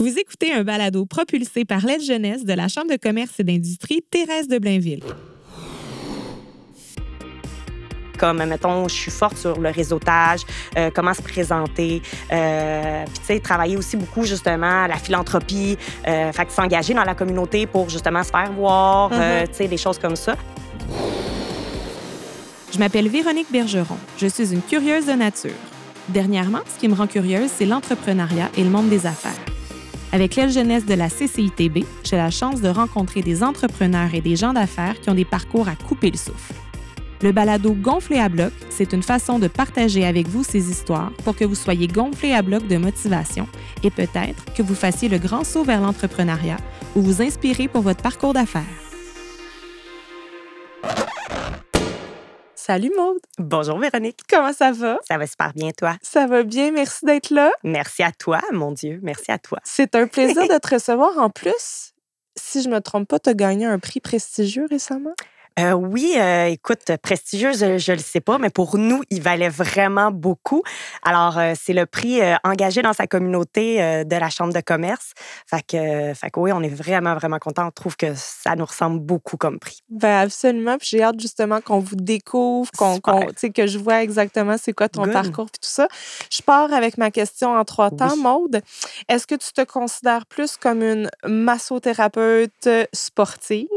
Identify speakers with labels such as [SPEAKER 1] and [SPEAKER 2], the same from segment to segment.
[SPEAKER 1] Vous écoutez un balado propulsé par l'aide jeunesse de la Chambre de commerce et d'industrie Thérèse de Blainville.
[SPEAKER 2] Comme, mettons, je suis forte sur le réseautage, euh, comment se présenter. Euh, puis, tu sais, travailler aussi beaucoup, justement, la philanthropie. Euh, fait que s'engager dans la communauté pour, justement, se faire voir, euh, tu sais, des choses comme ça.
[SPEAKER 1] Je m'appelle Véronique Bergeron. Je suis une curieuse de nature. Dernièrement, ce qui me rend curieuse, c'est l'entrepreneuriat et le monde des affaires. Avec l'aile jeunesse de la CCITB, j'ai la chance de rencontrer des entrepreneurs et des gens d'affaires qui ont des parcours à couper le souffle. Le balado Gonflé à bloc, c'est une façon de partager avec vous ces histoires pour que vous soyez gonflé à bloc de motivation et peut-être que vous fassiez le grand saut vers l'entrepreneuriat ou vous inspirez pour votre parcours d'affaires. Salut Maude,
[SPEAKER 2] Bonjour, Véronique.
[SPEAKER 1] comment ça va?
[SPEAKER 2] Ça va super bien, toi?
[SPEAKER 1] Ça va bien, merci d'être là.
[SPEAKER 2] Merci à toi, mon Dieu. Merci à toi.
[SPEAKER 1] C'est un plaisir de te recevoir. En plus, si je me trompe pas, tu as gagné un prix prestigieux récemment.
[SPEAKER 2] Euh, oui, euh, écoute, prestigieux, je ne le sais pas, mais pour nous, il valait vraiment beaucoup. Alors, euh, c'est le prix euh, engagé dans sa communauté euh, de la Chambre de commerce. Fait que, fait que oui, on est vraiment, vraiment contents. On trouve que ça nous ressemble beaucoup comme prix.
[SPEAKER 1] Ben absolument. Puis j'ai hâte justement qu'on vous découvre, qu'on, sais, que je vois exactement c'est quoi ton
[SPEAKER 2] Good.
[SPEAKER 1] parcours puis tout ça. Je pars avec ma question en trois temps,
[SPEAKER 2] Oui.
[SPEAKER 1] Maude. Est-ce que tu te considères plus comme une massothérapeute sportive?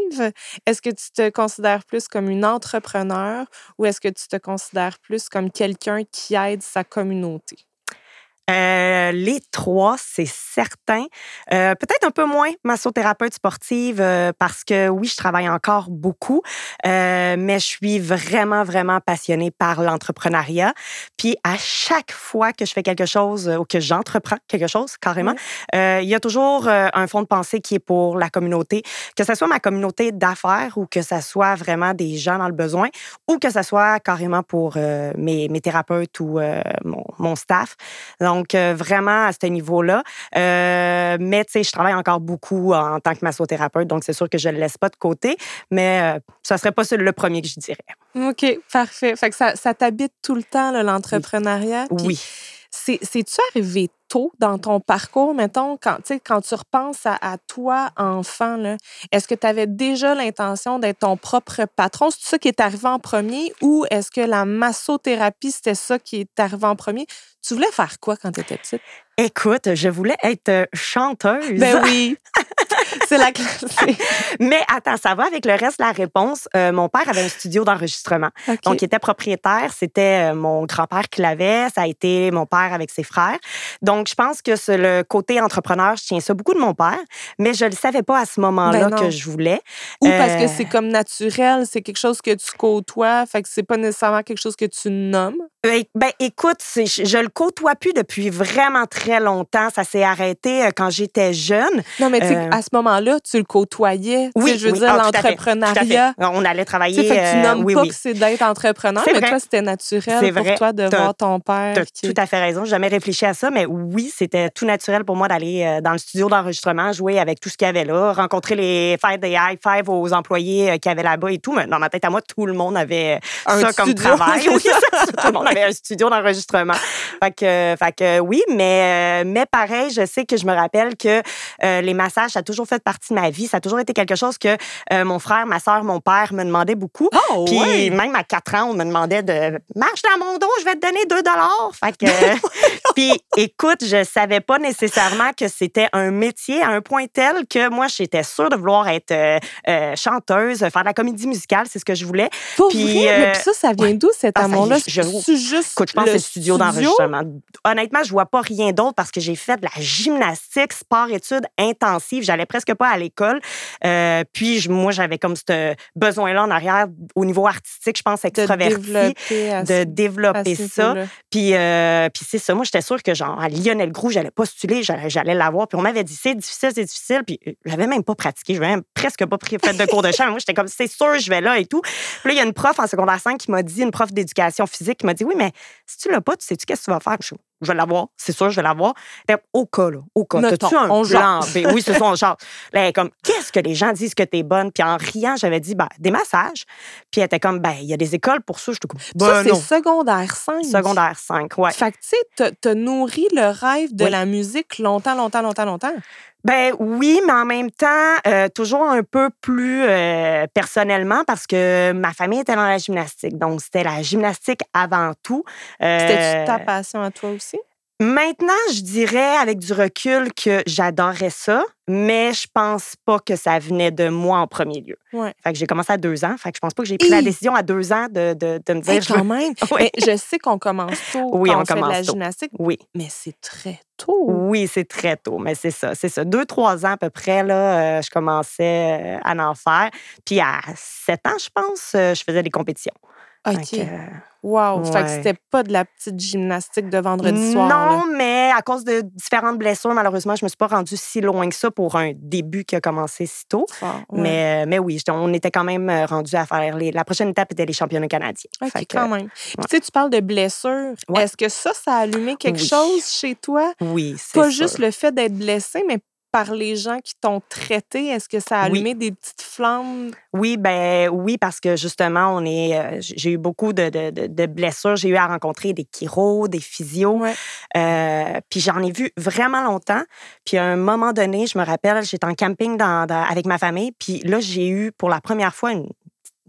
[SPEAKER 1] Est-ce que tu te considères plus comme une entrepreneur ou est-ce que tu te considères plus comme quelqu'un qui aide sa communauté?
[SPEAKER 2] Euh, les trois, c'est certain. Euh, Peut-être un peu moins massothérapeute sportive euh, parce que oui, je travaille encore beaucoup, mais je suis vraiment, vraiment passionnée par l'entrepreneuriat. Puis à chaque fois que je fais quelque chose ou que j'entreprends quelque chose, carrément, il y a toujours un fond de pensée qui est pour la communauté, que ce soit ma communauté d'affaires ou que ce soit vraiment des gens dans le besoin ou que ce soit carrément pour mes, mes thérapeutes ou mon, mon staff. Donc, euh, vraiment à ce niveau-là. Euh, mais, tu sais, je travaille encore beaucoup en tant que massothérapeute, donc c'est sûr que je ne le laisse pas de côté, mais euh, ça ne serait pas le premier que je dirais.
[SPEAKER 1] OK, parfait. Fait que ça, ça t'habite tout le temps, l'entrepreneuriat.
[SPEAKER 2] Oui.
[SPEAKER 1] C'est, c'est-tu arrivé tôt dans ton parcours, mettons, quand, quand tu repenses à, à toi, enfant, est-ce que tu avais déjà l'intention d'être ton propre patron? C'est ça qui est arrivé en premier ou est-ce que la massothérapie, c'était ça qui est arrivé en premier? Tu voulais faire quoi quand tu étais petite?
[SPEAKER 2] Écoute, je voulais être euh, chanteuse.
[SPEAKER 1] Ben oui! c'est la classe.
[SPEAKER 2] Mais attends, ça va avec le reste de la réponse. Euh, mon père avait un studio d'enregistrement. Donc, il était propriétaire. C'était euh, mon grand-père qui l'avait. Ça a été mon père avec ses frères. Donc, je pense que c'est le côté entrepreneur, je tiens ça beaucoup de mon père, mais je ne le savais pas à ce moment-là
[SPEAKER 1] Ben
[SPEAKER 2] que je voulais.
[SPEAKER 1] Ou parce que
[SPEAKER 2] Euh,
[SPEAKER 1] c'est comme naturel, c'est quelque chose que tu côtoies, fait que c'est pas nécessairement quelque chose que tu nommes.
[SPEAKER 2] Ben, écoute, je, je le côtoie plus depuis vraiment très longtemps. Ça s'est arrêté quand j'étais jeune.
[SPEAKER 1] Non, mais tu sais,
[SPEAKER 2] Euh,
[SPEAKER 1] à ce moment-là, tu le côtoyais.
[SPEAKER 2] Oui,
[SPEAKER 1] je veux
[SPEAKER 2] oui.
[SPEAKER 1] dire,
[SPEAKER 2] Ah,
[SPEAKER 1] l'entrepreneuriat.
[SPEAKER 2] Fait. On allait travailler.
[SPEAKER 1] fait que tu
[SPEAKER 2] euh,
[SPEAKER 1] nommes
[SPEAKER 2] oui,
[SPEAKER 1] pas
[SPEAKER 2] oui.
[SPEAKER 1] que c'est d'être entrepreneur, mais
[SPEAKER 2] vrai.
[SPEAKER 1] toi, c'était naturel pour
[SPEAKER 2] vrai.
[SPEAKER 1] toi de
[SPEAKER 2] T'as-
[SPEAKER 1] voir ton père.
[SPEAKER 2] Tu as
[SPEAKER 1] qui-
[SPEAKER 2] tout à fait raison. J'ai jamais réfléchi à ça, mais oui, c'était tout naturel pour moi d'aller euh, dans le studio d'enregistrement, jouer avec tout ce qu'il y avait là, rencontrer les, faire des high five aux employés euh, qui avaient là-bas et tout. Mais dans ma tête à moi, tout le monde avait
[SPEAKER 1] Un
[SPEAKER 2] ça comme
[SPEAKER 1] studio,
[SPEAKER 2] travail.
[SPEAKER 1] c'est
[SPEAKER 2] Oui,
[SPEAKER 1] ça.
[SPEAKER 2] tout le monde avait un studio d'enregistrement. Fait que, fait que oui, mais, euh, mais pareil, je sais que je me rappelle que euh, les massages, ça a toujours fait partie de ma vie. Ça a toujours été quelque chose que euh, mon frère, ma soeur, mon père me demandaient beaucoup.
[SPEAKER 1] Oh,
[SPEAKER 2] Puis
[SPEAKER 1] ouais.
[SPEAKER 2] même à 4 ans, on me demandait de marche dans mon dos, je vais te donner 2 dollars. Fait que puis écoute, je savais pas nécessairement que c'était un métier à un point tel que moi j'étais sûre de vouloir être euh, euh, chanteuse, faire de la comédie musicale, c'est ce que je voulais.
[SPEAKER 1] Pour
[SPEAKER 2] puis,
[SPEAKER 1] vrai? Ça, ça vient
[SPEAKER 2] ouais.
[SPEAKER 1] d'où cet
[SPEAKER 2] Ah, ça,
[SPEAKER 1] amour-là?
[SPEAKER 2] je- je-
[SPEAKER 1] juste
[SPEAKER 2] Écoute, je pense que
[SPEAKER 1] le
[SPEAKER 2] c'est le studio d'enregistrement. Honnêtement, je vois pas rien d'autre parce que j'ai fait de la gymnastique, sport-études intensive. J'allais presque pas à l'école. Euh, puis je- moi, j'avais comme ce besoin-là en arrière au niveau artistique, je pense,
[SPEAKER 1] de
[SPEAKER 2] extraverti.
[SPEAKER 1] développer
[SPEAKER 2] de
[SPEAKER 1] ce- à
[SPEAKER 2] développer ça. Puis, euh, puis c'est ça. Moi, j'étais sûre que, genre, à Lionel Groux, j'allais postuler, j'allais, l'avoir. Puis on m'avait dit, c'est difficile, c'est difficile. Puis euh, je l'avais même pas pratiqué. Je n'avais même presque pas pris, fait de cours de chant. Moi, j'étais comme, c'est sûr, je vais là et tout. Puis là, il y a une prof en secondaire 5 qui m'a dit, une prof d'éducation physique, qui m'a dit, oui, mais si tu l'as pas, tu sais-tu qu'est-ce que tu vas faire? Je je vais l'avoir, c'est sûr, je vais l'avoir. Au cas, là, au cas, t'as-tu un
[SPEAKER 1] on
[SPEAKER 2] plan? B? oui, c'est ça, on genre. Là, est comme, qu'est-ce que les gens disent que t'es bonne? Puis en riant, j'avais dit, ben, des massages. Puis elle était comme, ben, il y a des écoles pour ça. J'étais comme,
[SPEAKER 1] ça,
[SPEAKER 2] ben,
[SPEAKER 1] c'est secondaire 5.
[SPEAKER 2] Secondaire 5, ouais.
[SPEAKER 1] Fait que, tu sais, t'as- t'as nourri le rêve de
[SPEAKER 2] Oui.
[SPEAKER 1] la musique longtemps, longtemps, longtemps, longtemps.
[SPEAKER 2] Ben oui, mais en même temps, euh, toujours un peu plus euh, personnellement parce que ma famille était dans la gymnastique. Donc, c'était la gymnastique avant tout. Euh,
[SPEAKER 1] C'était-tu ta passion à toi aussi?
[SPEAKER 2] Maintenant, je dirais avec du recul que j'adorais ça, mais je pense pas que ça venait de moi en premier lieu.
[SPEAKER 1] Ouais.
[SPEAKER 2] Fait que j'ai commencé à deux ans. Fait que je pense pas que j'ai pris la décision à deux ans de, de, de me dire.
[SPEAKER 1] Hey,
[SPEAKER 2] je
[SPEAKER 1] quand
[SPEAKER 2] veux-
[SPEAKER 1] même.
[SPEAKER 2] Oui.
[SPEAKER 1] Mais je sais qu'on commence tôt
[SPEAKER 2] Oui,
[SPEAKER 1] quand
[SPEAKER 2] on
[SPEAKER 1] on, fait de la
[SPEAKER 2] tôt.
[SPEAKER 1] gymnastique,
[SPEAKER 2] Oui.
[SPEAKER 1] mais c'est très tôt.
[SPEAKER 2] Oui, c'est très tôt, mais c'est ça, c'est ça. Deux, trois ans à peu près, là, euh, je commençais euh, à en faire. Puis à sept ans, je pense, euh, je faisais des compétitions.
[SPEAKER 1] OK.
[SPEAKER 2] que, euh,
[SPEAKER 1] Wow. Fait que
[SPEAKER 2] ouais.
[SPEAKER 1] c'était pas de la petite gymnastique de vendredi soir. là.
[SPEAKER 2] non, mais à cause de différentes blessures, malheureusement, je me suis pas rendue si loin que ça pour un début qui a commencé si tôt.
[SPEAKER 1] Fort, ouais.
[SPEAKER 2] Mais, mais oui, on était quand même rendu à faire les. La prochaine étape était les championnats canadiens.
[SPEAKER 1] OK,
[SPEAKER 2] Fait que,
[SPEAKER 1] quand même. Puis, tu sais, tu parles de blessures.
[SPEAKER 2] Ouais.
[SPEAKER 1] Est-ce que ça, ça a allumé quelque
[SPEAKER 2] Oui.
[SPEAKER 1] chose chez toi?
[SPEAKER 2] Oui, c'est
[SPEAKER 1] Pas
[SPEAKER 2] sûr.
[SPEAKER 1] juste le fait d'être blessé, mais par les gens qui t'ont traité? Est-ce que ça a
[SPEAKER 2] Oui.
[SPEAKER 1] allumé des petites flammes?
[SPEAKER 2] Oui, ben oui, parce que justement, on est. euh, j'ai eu beaucoup de, de- de- de blessures. J'ai eu à rencontrer des chiros, des physios.
[SPEAKER 1] Ouais.
[SPEAKER 2] Euh, puis j'en ai vu vraiment longtemps. Puis à un moment donné, je me rappelle, j'étais en camping dans- dans- avec ma famille. Puis là, j'ai eu pour la première fois une,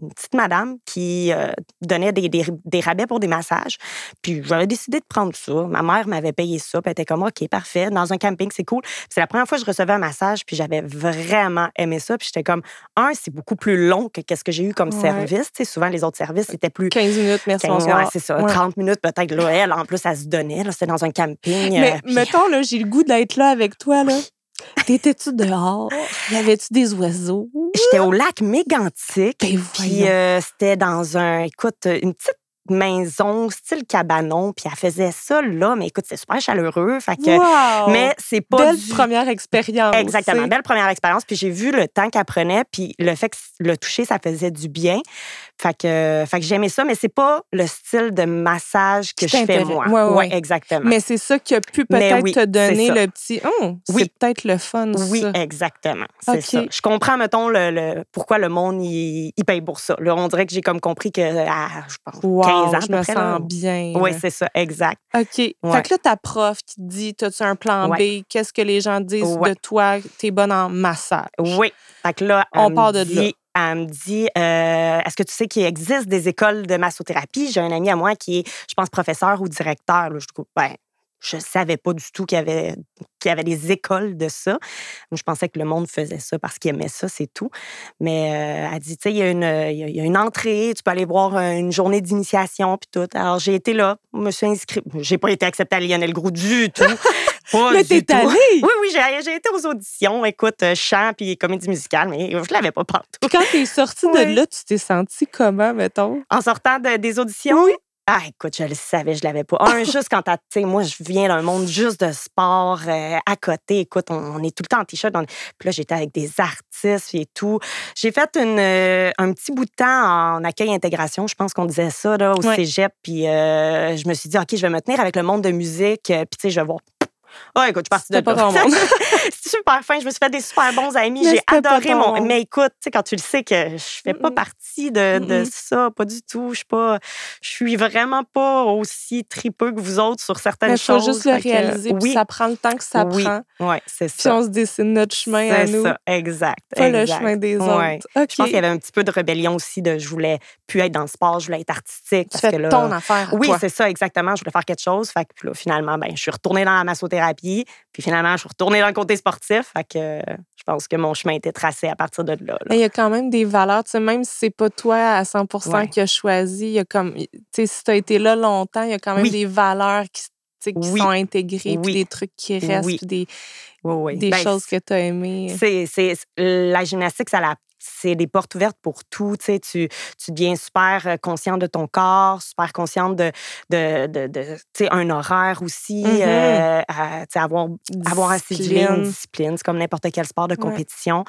[SPEAKER 2] une petite madame qui euh, donnait des, des- des rabais pour des massages. Puis j'avais décidé de prendre ça. Ma mère m'avait payé ça. Puis elle était comme, OK, parfait. Dans un camping, c'est cool. C'est la première fois que je recevais un massage. Puis j'avais vraiment aimé ça. Puis j'étais comme, un, c'est beaucoup plus long que qu'est-ce que j'ai eu comme
[SPEAKER 1] Ouais.
[SPEAKER 2] service. Tu sais, souvent, les autres services, c'était plus
[SPEAKER 1] 15 minutes, merci,
[SPEAKER 2] 15,
[SPEAKER 1] bonsoir.
[SPEAKER 2] ouais, c'est ça,
[SPEAKER 1] Ouais.
[SPEAKER 2] 30 minutes peut-être. Là, elle, en plus, elle se donnait. C'était dans un camping.
[SPEAKER 1] Mais
[SPEAKER 2] euh, puis-
[SPEAKER 1] mettons, là, j'ai le goût d'être là avec toi, là. T'étais-tu dehors? Y avait-tu des oiseaux?
[SPEAKER 2] J'étais au lac Mégantic.
[SPEAKER 1] Ben
[SPEAKER 2] Puis euh, c'était dans un, écoute, une petite maison, style cabanon. Puis elle faisait ça là, mais écoute, c'est super chaleureux. Fait que,
[SPEAKER 1] Wow!
[SPEAKER 2] Mais c'est pas
[SPEAKER 1] Belle
[SPEAKER 2] du-
[SPEAKER 1] première expérience.
[SPEAKER 2] Exactement, belle première expérience. Puis j'ai vu le temps qu'elle prenait, puis le fait que le toucher, ça faisait du bien. Fait que, fait que j'aimais ça, mais c'est pas le style de massage que je fais moi.
[SPEAKER 1] Ouais, ouais, ouais.
[SPEAKER 2] exactement.
[SPEAKER 1] Mais c'est ça qui a pu peut-être
[SPEAKER 2] oui,
[SPEAKER 1] te donner le petit. Oh, c'est
[SPEAKER 2] Oui.
[SPEAKER 1] peut-être le fun,
[SPEAKER 2] Oui,
[SPEAKER 1] ça.
[SPEAKER 2] exactement. C'est ça. Je comprends, mettons, le, le- pourquoi le monde, il, il paye pour ça. Là, on dirait que j'ai comme compris que, à, je pense,
[SPEAKER 1] Wow,
[SPEAKER 2] 15 ans,
[SPEAKER 1] je me sens bien.
[SPEAKER 2] Oui, c'est ça, exact.
[SPEAKER 1] OK. Fait
[SPEAKER 2] Ouais.
[SPEAKER 1] que là, ta prof qui te dit T'as-tu un plan
[SPEAKER 2] Ouais.
[SPEAKER 1] B Qu'est-ce que les gens disent
[SPEAKER 2] Ouais.
[SPEAKER 1] de toi? T'es bonne en massage.
[SPEAKER 2] Oui. Fait que là,
[SPEAKER 1] On part de là.
[SPEAKER 2] dit, Elle me dit euh, Est-ce que tu sais qu'il existe des écoles de massothérapie? J'ai un ami à moi qui est, je pense, professeur ou directeur. Là. Je dis, ben, je savais pas du tout qu'il y avait qu'il y avait des écoles de ça. Moi, je pensais que le monde faisait ça parce qu'il aimait ça, c'est tout. Mais euh, elle dit, tu sais, il y, a une- il y a- il y a une entrée, tu peux aller voir une journée d'initiation, puis tout. Alors, j'ai été là, je me suis inscrite. J'ai pas été acceptée à Lionel Gros du tout. Pas
[SPEAKER 1] Mais t'es allée
[SPEAKER 2] Oui, oui, j'ai j'ai été aux auditions. Écoute, euh, chant puis comédie musicale, mais je l'avais pas partout.
[SPEAKER 1] Puis quand t'es sortie de là, tu t'es sentie comment, mettons?
[SPEAKER 2] En sortant de- des auditions,
[SPEAKER 1] Oui.
[SPEAKER 2] Ah, écoute, je le savais, je l'avais pas. Un, juste quand t'as, tu sais, moi, je viens d'un monde juste de sport euh, à côté. Écoute, on, on est tout le temps en t-shirt. on- Puis là, j'étais avec des artistes et tout. J'ai fait une, euh, un petit bout de temps en accueil intégration. Je pense qu'on disait ça, là, au cégep. Puis euh, je me suis dit, OK, je vais me tenir avec le monde de musique. Puis, tu sais, je vais voir. Ah, écoute, je suis partie de
[SPEAKER 1] pas ton monde.
[SPEAKER 2] C'est super fin. Je me suis fait des super bons amis.
[SPEAKER 1] Mais
[SPEAKER 2] J'ai adoré mon.
[SPEAKER 1] monde.
[SPEAKER 2] Mais écoute, tu sais, quand tu le sais que je fais pas partie de, ça, pas du tout. Je suis pas. Je suis vraiment pas aussi tripeux que vous autres sur certaines
[SPEAKER 1] Il faut
[SPEAKER 2] choses.
[SPEAKER 1] juste le
[SPEAKER 2] que,
[SPEAKER 1] réaliser, puis
[SPEAKER 2] oui,
[SPEAKER 1] ça prend le temps que ça
[SPEAKER 2] oui,
[SPEAKER 1] prend.
[SPEAKER 2] ouais, c'est
[SPEAKER 1] Puis
[SPEAKER 2] ça.
[SPEAKER 1] on se dessine notre chemin à
[SPEAKER 2] C'est
[SPEAKER 1] nous,
[SPEAKER 2] ça, exact.
[SPEAKER 1] pas le chemin des
[SPEAKER 2] Ouais.
[SPEAKER 1] autres. OK.
[SPEAKER 2] Je pense qu'il y avait un petit peu de rébellion aussi de je voulais plus être dans le sport, je voulais être artistique.
[SPEAKER 1] Tu
[SPEAKER 2] parce
[SPEAKER 1] fais
[SPEAKER 2] que là,
[SPEAKER 1] ton affaire.
[SPEAKER 2] oui, c'est ça, exactement. Je voulais faire quelque chose. Fait que puis là, finalement, ben, je suis retournée dans la massothérapie. Puis finalement, je suis retournée dans le côté sportif. Fait que je pense que mon chemin était tracé à partir de là.
[SPEAKER 1] il y a quand même des valeurs, tu sais, même si c'est pas toi à 100
[SPEAKER 2] Ouais.
[SPEAKER 1] qui a choisi, il y a comme, tu sais, si tu as été là longtemps, il y a quand même
[SPEAKER 2] Oui.
[SPEAKER 1] des valeurs qui,
[SPEAKER 2] Oui.
[SPEAKER 1] sont intégrées, puis des trucs qui restent, puis des, des
[SPEAKER 2] Ben,
[SPEAKER 1] choses que tu as aimées.
[SPEAKER 2] c'est, c'est, la gymnastique, ça l'a c'est des portes ouvertes pour tout. Tu, tu, tu deviens super euh, consciente de ton corps, super consciente de, de, de, de tu sais, un horaire aussi,
[SPEAKER 3] Mhm.
[SPEAKER 2] euh, à, tu sais, avoir, avoir assez de
[SPEAKER 3] Discipline.
[SPEAKER 2] une discipline. C'est comme n'importe quel sport de
[SPEAKER 3] Ouais.
[SPEAKER 2] compétition.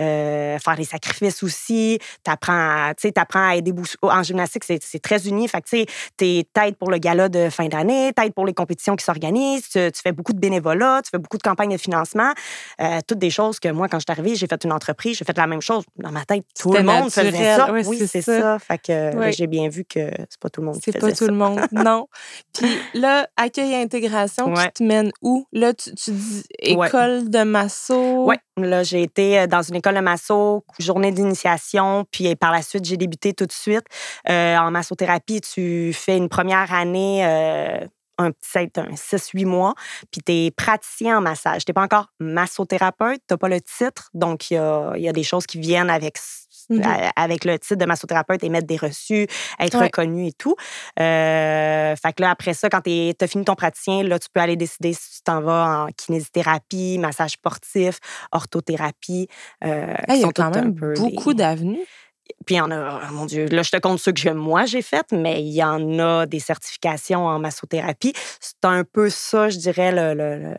[SPEAKER 2] Euh, faire des sacrifices aussi. Tu apprends, à aider. En gymnastique, c'est très uni. Fait que, tu tête pour le gala de fin d'année, tête pour les compétitions qui s'organisent. Tu, tu fais beaucoup de bénévolat, tu fais beaucoup de campagnes de financement. Euh, toutes des choses que moi, quand je suis arrivée, j'ai fait une entreprise, j'ai fait la même chose. Dans ma tête, tout le monde faisait
[SPEAKER 3] naturel.
[SPEAKER 2] ça.
[SPEAKER 3] Ouais,
[SPEAKER 2] oui,
[SPEAKER 3] c'est
[SPEAKER 2] c'est
[SPEAKER 3] ça.
[SPEAKER 2] ça. Fait que euh, j'ai bien vu que c'est pas tout le monde qui
[SPEAKER 3] C'est
[SPEAKER 2] faisait
[SPEAKER 3] pas tout
[SPEAKER 2] ça.
[SPEAKER 3] le monde, non. Puis là, accueil et intégration,
[SPEAKER 2] Ouais.
[SPEAKER 3] tu te mènes où? Là, tu, tu dis école de masso.
[SPEAKER 2] Oui, là, j'ai été euh, dans une école de masso, journée d'initiation, puis euh, par la suite, j'ai débuté tout de suite. Euh, en massothérapie, tu fais une première année, euh, un un 6-8 mois, puis tu es praticien en massage. Tu n'es pas encore massothérapeute, tu n'as pas le titre, donc il y a, y a des choses qui viennent avec avec le titre de massothérapeute, émettre des reçus, être
[SPEAKER 3] Ouais.
[SPEAKER 2] reconnu et tout. Euh, fait que là, après ça, quand tu as fini ton praticien, là, tu peux aller décider si tu t'en vas en kinésithérapie, massage sportif, orthothérapie. euh,
[SPEAKER 3] Hey, il y a quand même
[SPEAKER 2] peu
[SPEAKER 3] beaucoup d'avenues.
[SPEAKER 2] Puis il y en a, oh mon Dieu, là, je te compte ceux que moi, j'ai faites, mais il y en a des certifications en massothérapie. C'est un peu ça, je dirais, le,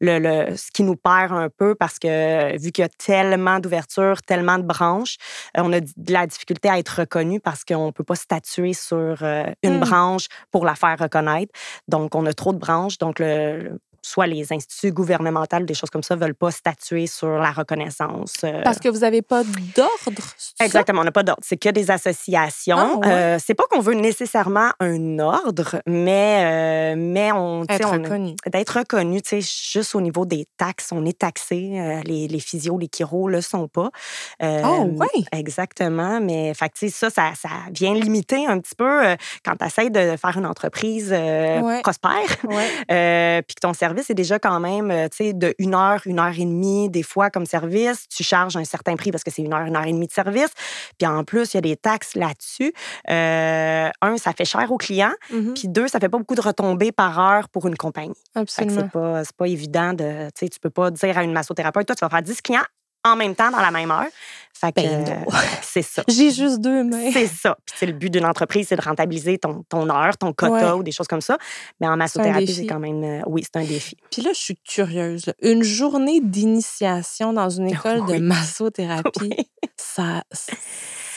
[SPEAKER 2] le, le- ce qui nous perd un peu parce que vu qu'il y a tellement d'ouvertures, tellement de branches, euh, on a de la difficulté à être reconnu parce qu'on ne peut pas statuer sur euh, une
[SPEAKER 3] Mm.
[SPEAKER 2] branche pour la faire reconnaître. Donc, on a trop de branches. Donc, le- soit les instituts gouvernementaux, des choses comme ça, ne veulent pas statuer sur la reconnaissance. euh,
[SPEAKER 3] Parce que vous n'avez pas d'ordre.
[SPEAKER 2] Exactement, on n'a pas d'ordre. C'est que des associations.
[SPEAKER 3] Ah, ouais.
[SPEAKER 2] Euh, c'est pas qu'on veut nécessairement un ordre, mais, euh, mais on.
[SPEAKER 3] Être reconnu.
[SPEAKER 2] D'être reconnu, tu sais, juste au niveau des taxes, on est taxé. euh, les, les physios, les chiros le sont pas.
[SPEAKER 3] Oh, ouais.
[SPEAKER 2] Exactement. Mais fait que, ça, ça, ça vient limiter un petit peu quand tu essaies de faire une entreprise
[SPEAKER 3] Ouais.
[SPEAKER 2] prospère. Puis que ton service est déjà quand même, euh, tu sais, de une heure, une heure et demie, des fois comme service. Tu charges un certain prix parce que c'est une heure, une heure et demie de service. Puis en plus, il y a des taxes là-dessus. Euh, un, ça fait cher aux clients.
[SPEAKER 3] Mhm.
[SPEAKER 2] Puis deux, ça fait pas beaucoup de retombées par heure pour une compagnie.
[SPEAKER 3] Absolument.
[SPEAKER 2] c'est pas, c'est pas évident de, tu sais, tu peux pas dire à une massothérapeute, toi, tu vas faire 10 clients en même temps dans la même heure. Fait que,
[SPEAKER 3] Ben
[SPEAKER 2] euh, c'est ça.
[SPEAKER 3] J'ai juste deux mains.
[SPEAKER 2] C'est ça. Puis c'est le but d'une entreprise, c'est de rentabiliser ton, ton heure, ton quota
[SPEAKER 3] Ouais.
[SPEAKER 2] ou des choses comme ça. Mais en massothérapie, c'est quand même. euh, oui, c'est un défi.
[SPEAKER 3] Puis là, je suis curieuse. là. Une journée d'initiation dans une école
[SPEAKER 2] Oui.
[SPEAKER 3] de massothérapie, ça,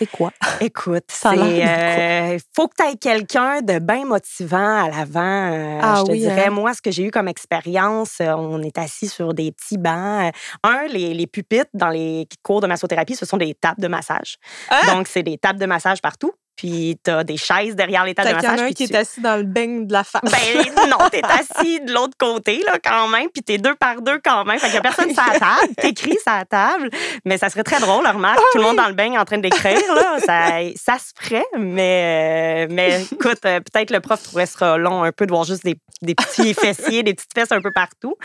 [SPEAKER 3] c'est quoi?
[SPEAKER 2] Écoute,
[SPEAKER 3] de
[SPEAKER 2] euh, faut que tu aies quelqu'un de bien motivant à l'avant. euh,
[SPEAKER 3] Ah
[SPEAKER 2] je te
[SPEAKER 3] oui,
[SPEAKER 2] dirais,
[SPEAKER 3] hein?
[SPEAKER 2] moi, ce que j'ai eu comme expérience, euh, on est assis sur des petits bancs. Un, les, les pupitres dans les cours de massothérapie, ce sont des tables de massage.
[SPEAKER 3] Ah!
[SPEAKER 2] Donc, c'est des tables de massage partout. Puis, tu as des chaises derrière les tables de
[SPEAKER 3] qu'il y en
[SPEAKER 2] massage.
[SPEAKER 3] a un qui
[SPEAKER 2] tu-
[SPEAKER 3] est assis dans le beigne de la face.
[SPEAKER 2] Ben non, t'es assis de l'autre côté, là, quand même, puis t'es deux par deux quand même. Fait qu'il y a personne sur la table, t'écris sur la table. Mais ça serait très drôle, remarque,
[SPEAKER 3] Ah
[SPEAKER 2] tout le monde dans le bain en train d'écrire, là. Ça, ça se ferait, mais, euh, mais écoute, euh, peut-être le prof trouverait ça long un peu de voir juste des, des petits fessiers, des petites fesses un peu partout.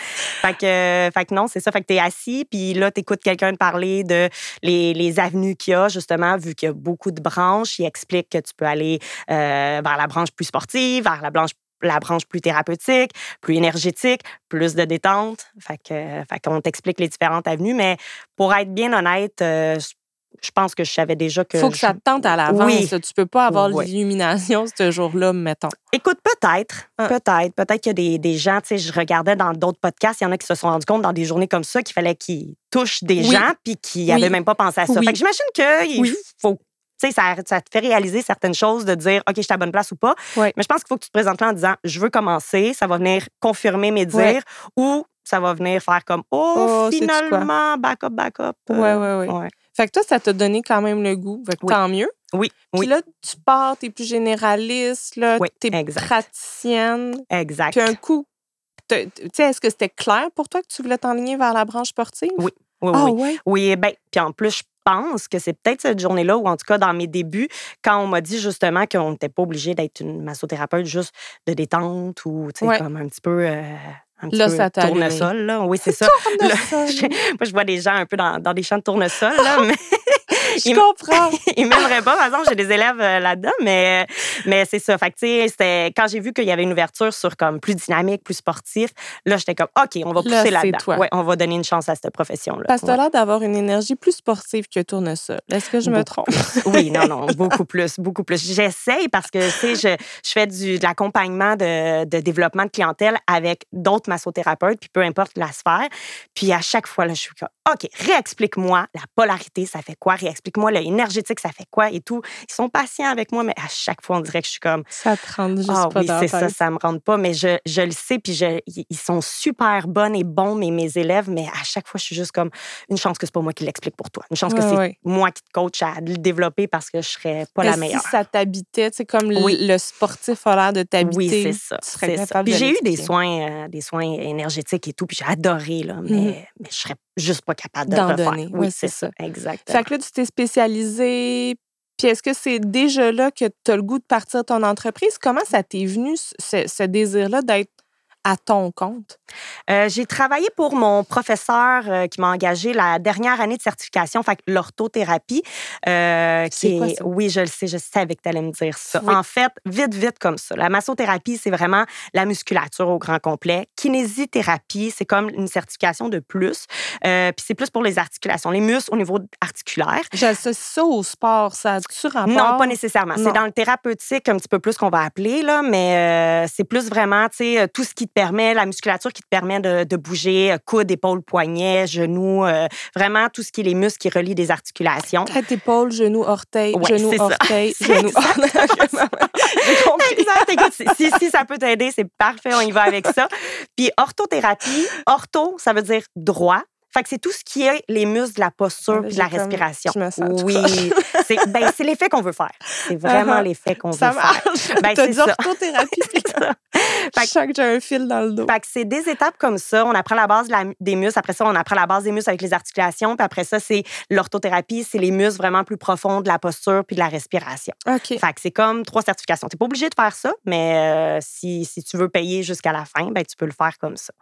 [SPEAKER 2] Fait que, euh, fait que non, c'est ça. Fait que t'es assis, puis là, t'écoutes quelqu'un parler de les, les avenues qu'il y a, justement, vu qu'il y a beaucoup de branches. Il explique que tu peux aller euh, vers la branche plus sportive, vers la branche la branche plus thérapeutique, plus énergétique, plus de détente. Fait que, fait qu'on t'explique les différentes avenues. Mais pour être bien honnête, euh, je pense que je savais déjà que.
[SPEAKER 3] faut que
[SPEAKER 2] je-
[SPEAKER 3] ça te tente à l'avance.
[SPEAKER 2] Oui.
[SPEAKER 3] Tu peux pas avoir
[SPEAKER 2] Oui.
[SPEAKER 3] l'illumination ce jour-là, mettons.
[SPEAKER 2] Écoute, peut-être,
[SPEAKER 3] Ah.
[SPEAKER 2] peut-être, peut-être qu'il y a des, des gens, tu sais, je regardais dans d'autres podcasts, il y en a qui se sont rendus compte dans des journées comme ça qu'il fallait qu'ils touchent des
[SPEAKER 3] Oui.
[SPEAKER 2] gens puis qu'ils n'avaient même pas pensé à ça. Fait que j'imagine qu'il faut. Tu sais, ça, ça te fait réaliser certaines choses de dire, OK, je suis à la bonne place ou pas. Mais je pense qu'il faut que tu te présentes là en disant, je veux commencer, ça va venir confirmer mes dires ou ça va venir faire comme, oh,
[SPEAKER 3] Oh, sais-tu quoi?
[SPEAKER 2] finalement, backup, backup.
[SPEAKER 3] Ouais,
[SPEAKER 2] euh,
[SPEAKER 3] ouais, ouais. Fait que toi, ça t'a donné quand même le goût. Fait que
[SPEAKER 2] Oui.
[SPEAKER 3] tant mieux.
[SPEAKER 2] Oui,
[SPEAKER 3] Puis
[SPEAKER 2] oui,
[SPEAKER 3] là, tu pars, t'es plus généraliste, là,
[SPEAKER 2] Oui,
[SPEAKER 3] t'es praticienne.
[SPEAKER 2] exact.
[SPEAKER 3] Puis un coup, tu sais, est-ce que c'était clair pour toi que tu voulais t'enligner vers la branche sportive?
[SPEAKER 2] Oui, oui,
[SPEAKER 3] Ah
[SPEAKER 2] oui. Oui, ben, puis en plus, je pense que c'est peut-être cette journée-là, ou en tout cas dans mes débuts, quand on m'a dit justement qu'on n'était pas obligé d'être une massothérapeute juste de détente ou,
[SPEAKER 3] Ouais.
[SPEAKER 2] comme un petit peu. euh, un petit
[SPEAKER 3] Là,
[SPEAKER 2] peu
[SPEAKER 3] ça
[SPEAKER 2] tournesol, là. Oui, c'est ça. Là, je- moi, je vois des gens un peu dans, dans des champs de tournesol, là, mais,
[SPEAKER 1] Je comprends.
[SPEAKER 2] ils m'aimeraient pas. Par exemple, j'ai des élèves euh, là-dedans, mais, mais c'est ça. Fait que, quand j'ai vu qu'il y avait une ouverture sur comme plus dynamique, plus sportif, là, j'étais comme, OK, on va pousser là-dedans. ouais, on va donner une chance à cette profession-là.
[SPEAKER 1] Parce que tu as l'air d'avoir une énergie plus sportive que tournesol. Est-ce que je me trompe?
[SPEAKER 2] oui, non, non, beaucoup plus, beaucoup plus. J'essaye parce que, tu sais, je, je fais du, de l'accompagnement de, de, développement de clientèle avec d'autres massothérapeutes, puis peu importe la sphère. Puis à chaque fois, là, je suis comme, OK, réexplique-moi la polarité, ça fait quoi? Réexplique-moi l'énergétique, ça fait quoi et tout. Ils sont patients avec moi, mais à chaque fois, on dirait que je suis comme.
[SPEAKER 1] Ça te rend juste
[SPEAKER 2] ah,
[SPEAKER 1] pas
[SPEAKER 2] oui, c'est ça, ça me rend pas. Mais je, je le sais, puis je, ils sont super bonnes et bons, mes, mes élèves, mais à chaque fois, je suis juste comme une chance que c'est pas moi qui l'explique pour toi. Une chance que c'est moi qui te coach à le développer parce que je serais pas la meilleure.
[SPEAKER 1] Si ça t'habitait, c'est comme le sportif a l'air de t'habiter.
[SPEAKER 2] Oui, c'est ça. Tu serais capable Puis j'ai eu des soins, euh, des soins énergétiques et tout, puis j'ai adoré, là, mais, mmh mais je serais juste pas capable de le donner. Oui, c'est ça. Exactement.
[SPEAKER 1] Fait que là, tu t'es spécialisé? Puis est-ce que c'est déjà là que tu as le goût de partir ton entreprise? Comment ça t'est venu, ce désir-là d'être à ton compte?
[SPEAKER 2] Euh, j'ai travaillé pour mon professeur euh, qui m'a engagé la dernière année de certification, fait l'orthothérapie. Euh, qui est, oui, je le sais, je savais que tu allais me dire ça. En fait, vite, vite comme ça. La massothérapie, c'est vraiment la musculature au grand complet. Kinésithérapie, c'est comme une certification de plus. Puis c'est plus pour les articulations, les muscles au niveau articulaire.
[SPEAKER 1] J'associe ça au sport, ça a-tu rapport?
[SPEAKER 2] Non, pas nécessairement. C'est dans le thérapeutique un petit peu plus qu'on va appeler, là, mais c'est plus vraiment, tu sais, tout ce qui permet, la musculature qui te permet de, de bouger, euh, coude, épaule, poignet, genou, euh, vraiment tout ce qui est les muscles qui relient des articulations.
[SPEAKER 1] Tête, épaule, genou, orteil, genou, orteil, genou.
[SPEAKER 2] Exact. Écoute, si, si ça peut t'aider, c'est parfait, on y va avec ça. Puis orthothérapie, ortho, ça veut dire droit. Fait que c'est tout ce qui est les muscles de la posture et de la respiration. oui, c'est ben, l'effet qu'on veut faire. C'est vraiment uh-huh. l'effet qu'on veut faire.
[SPEAKER 1] Ben, c'est ça. orthothérapie. Je sens que j'ai un fil dans le dos.
[SPEAKER 2] Fait que c'est des étapes comme ça. On apprend la base des muscles. Après ça, on apprend la base des muscles avec les articulations. Puis après ça, c'est l'orthothérapie. C'est les muscles vraiment plus profonds de la posture puis de la respiration.
[SPEAKER 1] OK.
[SPEAKER 2] Fait que c'est comme trois certifications. Tu n'es pas obligé de faire ça, mais euh, si, si tu veux payer jusqu'à la fin, ben, tu peux le faire comme ça.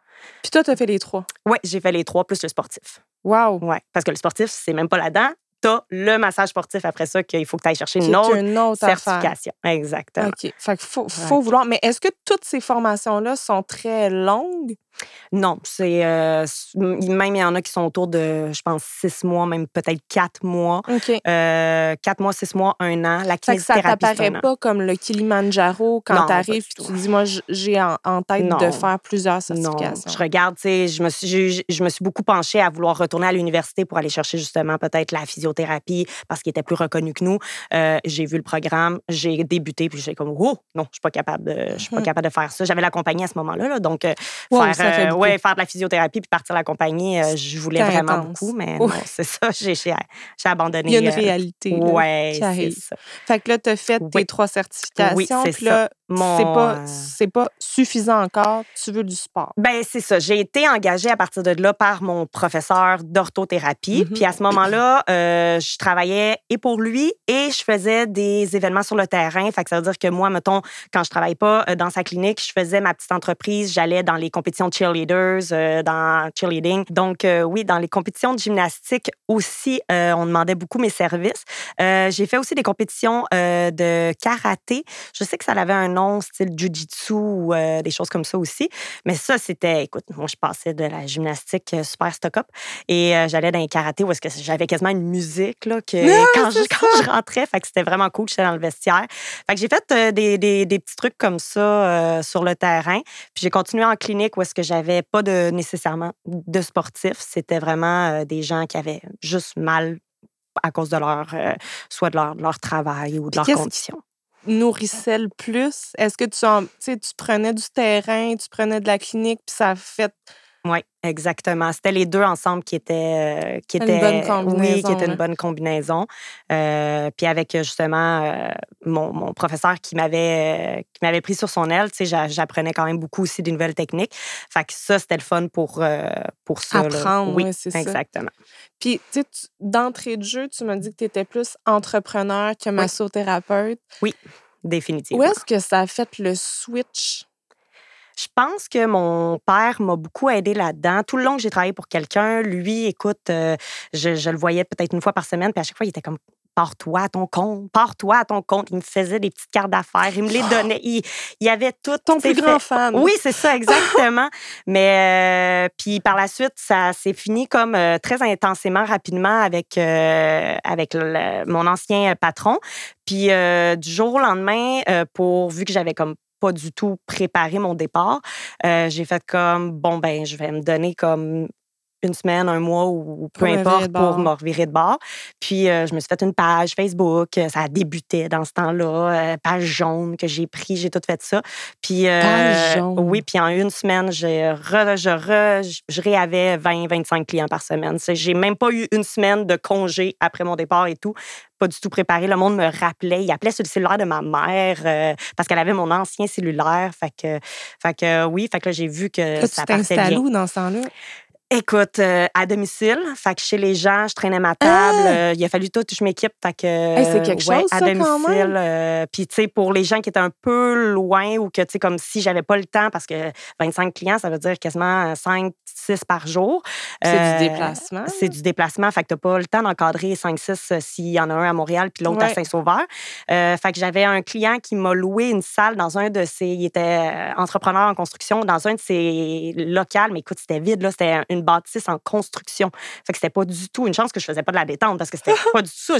[SPEAKER 1] Puis toi, tu as fait les trois?
[SPEAKER 2] Oui, j'ai fait les trois plus le sportif.
[SPEAKER 1] Wow!
[SPEAKER 2] Parce que le sportif, c'est même pas là-dedans. Tu as le massage sportif après ça qu'il faut que tu ailles chercher une autre, certification. Exactement.
[SPEAKER 1] OK. Fait qu'il faut, faut vouloir. Mais est-ce que toutes ces formations-là sont très longues?
[SPEAKER 2] Non, c'est euh, même il y en a qui sont autour de, je pense, six mois, même peut-être quatre mois. Euh, quatre mois, six mois, un an. La kinésithérapie,
[SPEAKER 1] Ça t'apparaît pas comme le Kilimanjaro quand tu arrives tu dis, moi, j'ai en, tête de faire plusieurs certifications.
[SPEAKER 2] Non. Je regarde, tu sais, je me suis, je, me suis beaucoup penchée à vouloir retourner à l'université pour aller chercher justement peut-être la physiothérapie parce qu'il était plus reconnu que nous. Euh, j'ai vu le programme, j'ai débuté, puis j'ai comme, oh, non, je suis pas capable de, je suis pas hum. capable de faire ça. J'avais la compagnie à ce moment-là, donc faire euh, ouais, faire de la physiothérapie puis partir la compagnie, euh, je voulais vraiment beaucoup, mais c'est ça, j'ai abandonné.
[SPEAKER 1] Il y a une euh, réalité.
[SPEAKER 2] Oui, c'est ça.
[SPEAKER 1] Fait que là, tu as fait tes trois certifications. Oui, c'est ça. C'est pas, c'est pas suffisant encore. Tu veux du sport.
[SPEAKER 2] Ben c'est ça. J'ai été engagée à partir de là par mon professeur d'orthothérapie. Mm-hmm. Puis à ce moment-là, je travaillais et pour lui et je faisais des événements sur le terrain. Fait que ça veut dire que moi, mettons, quand je travaillais pas dans sa clinique, je faisais ma petite entreprise. J'allais dans les compétitions de cheerleaders, euh, dans cheerleading. Donc, euh, oui, dans les compétitions de gymnastique aussi, euh, on demandait beaucoup mes services. j'ai fait aussi des compétitions de karaté. Je sais que ça avait un nom style jujitsu ou des choses comme ça aussi. Mais ça, c'était, écoute, moi, je passais de la gymnastique super stock-up et j'allais dans les karaté où est-ce que j'avais quasiment une musique là, que quand, je, quand je rentrais. Fait que c'était vraiment cool. J'étais dans le vestiaire. Fait que j'ai fait des, des, des, petits trucs comme ça sur le terrain. Puis j'ai continué en clinique où est-ce que j'avais pas de nécessairement de sportifs. C'était vraiment euh, des gens qui avaient juste mal à cause de leur, euh, soit de leur, leur, travail ou de leurs conditions.
[SPEAKER 1] Nourrissait le plus? Est-ce que tu, tu prenais du terrain, tu prenais de la clinique, puis ça a fait
[SPEAKER 2] oui, exactement. C'était les deux ensemble qui étaient, euh, qui étaient,
[SPEAKER 1] une bonne combinaison,
[SPEAKER 2] oui, qui était une bonne combinaison. Euh, puis avec justement euh, mon, mon, professeur qui m'avait qui m'avait pris sur son aile, tu sais, j'apprenais quand même beaucoup aussi des nouvelles techniques. Fait que ça, c'était le fun pour pour ça.
[SPEAKER 1] Apprendre,
[SPEAKER 2] oui,
[SPEAKER 1] c'est ça.
[SPEAKER 2] Exactement.
[SPEAKER 1] Puis, tu sais, d'entrée de jeu, tu m'as dit que tu étais plus entrepreneur que massothérapeute.
[SPEAKER 2] Oui, définitivement.
[SPEAKER 1] Où est-ce que ça a fait le switch
[SPEAKER 2] Je pense que mon père m'a beaucoup aidé là-dedans. Tout le long que j'ai travaillé pour quelqu'un, lui, écoute, euh, je, je le voyais peut-être une fois par semaine, puis à chaque fois, il était comme pars-toi à ton compte, pars-toi à ton compte. Il me faisait des petites cartes d'affaires, il me les donnait. Il, il avait tout.
[SPEAKER 1] Ton plus grand fan.
[SPEAKER 2] Oui, c'est ça, exactement. Mais euh, puis par la suite, ça s'est fini comme euh, très intensément, rapidement avec, euh, avec le- mon ancien patron. Puis du jour au lendemain, pour vu que j'avais comme pas du tout préparé mon départ, euh, j'ai fait comme bon ben je vais me donner comme une semaine, un mois ou peu
[SPEAKER 1] Pour
[SPEAKER 2] importe pour me revirer de bord. Puis euh, je me suis fait une page Facebook, euh, ça débutait dans ce temps-là, euh, page jaune que j'ai pris, j'ai tout fait ça. Puis euh,
[SPEAKER 1] Page jaune.
[SPEAKER 2] oui, puis en une semaine, j'ai re- je, re- je réavais 20 25 clients par semaine. J'ai même pas eu une semaine de congé après mon départ et tout. Pas du tout préparé. Le monde me rappelait. Il appelait sur le cellulaire de ma mère euh, parce qu'elle avait mon ancien cellulaire. Fait que, fait que oui, fait que là, j'ai vu que
[SPEAKER 1] tu
[SPEAKER 2] ça partait bien.
[SPEAKER 1] où dans ce temps-là?
[SPEAKER 2] Écoute, euh, à domicile, fait que chez les gens, je traînais ma table.
[SPEAKER 1] Ah!
[SPEAKER 2] euh, il a fallu tout, je m'équipe. Fait que,
[SPEAKER 1] Hey, c'est quelque
[SPEAKER 2] ouais,
[SPEAKER 1] chose,
[SPEAKER 2] à
[SPEAKER 1] ça,
[SPEAKER 2] domicile. euh, Puis, tu sais, pour les gens qui étaient un peu loin ou que, tu sais, comme si j'avais pas le temps, parce que 25 clients, ça veut dire quasiment 5, 6 par jour.
[SPEAKER 1] C'est
[SPEAKER 2] Euh,
[SPEAKER 1] du déplacement.
[SPEAKER 2] C'est du déplacement. Fait que t'as pas le temps d'encadrer 5-6 euh, s'il y en a un à Montréal puis l'autre à. Saint-Sauveur. Euh, fait que j'avais un client qui m'a loué une salle dans un de ses... Il était euh, entrepreneur en construction dans un de ses locales. Mais écoute, c'était vide, là. C'était une bâtisse en construction. Fait que c'était pas du tout... Une chance que je faisais pas de la détente parce que c'était pas du tout ça.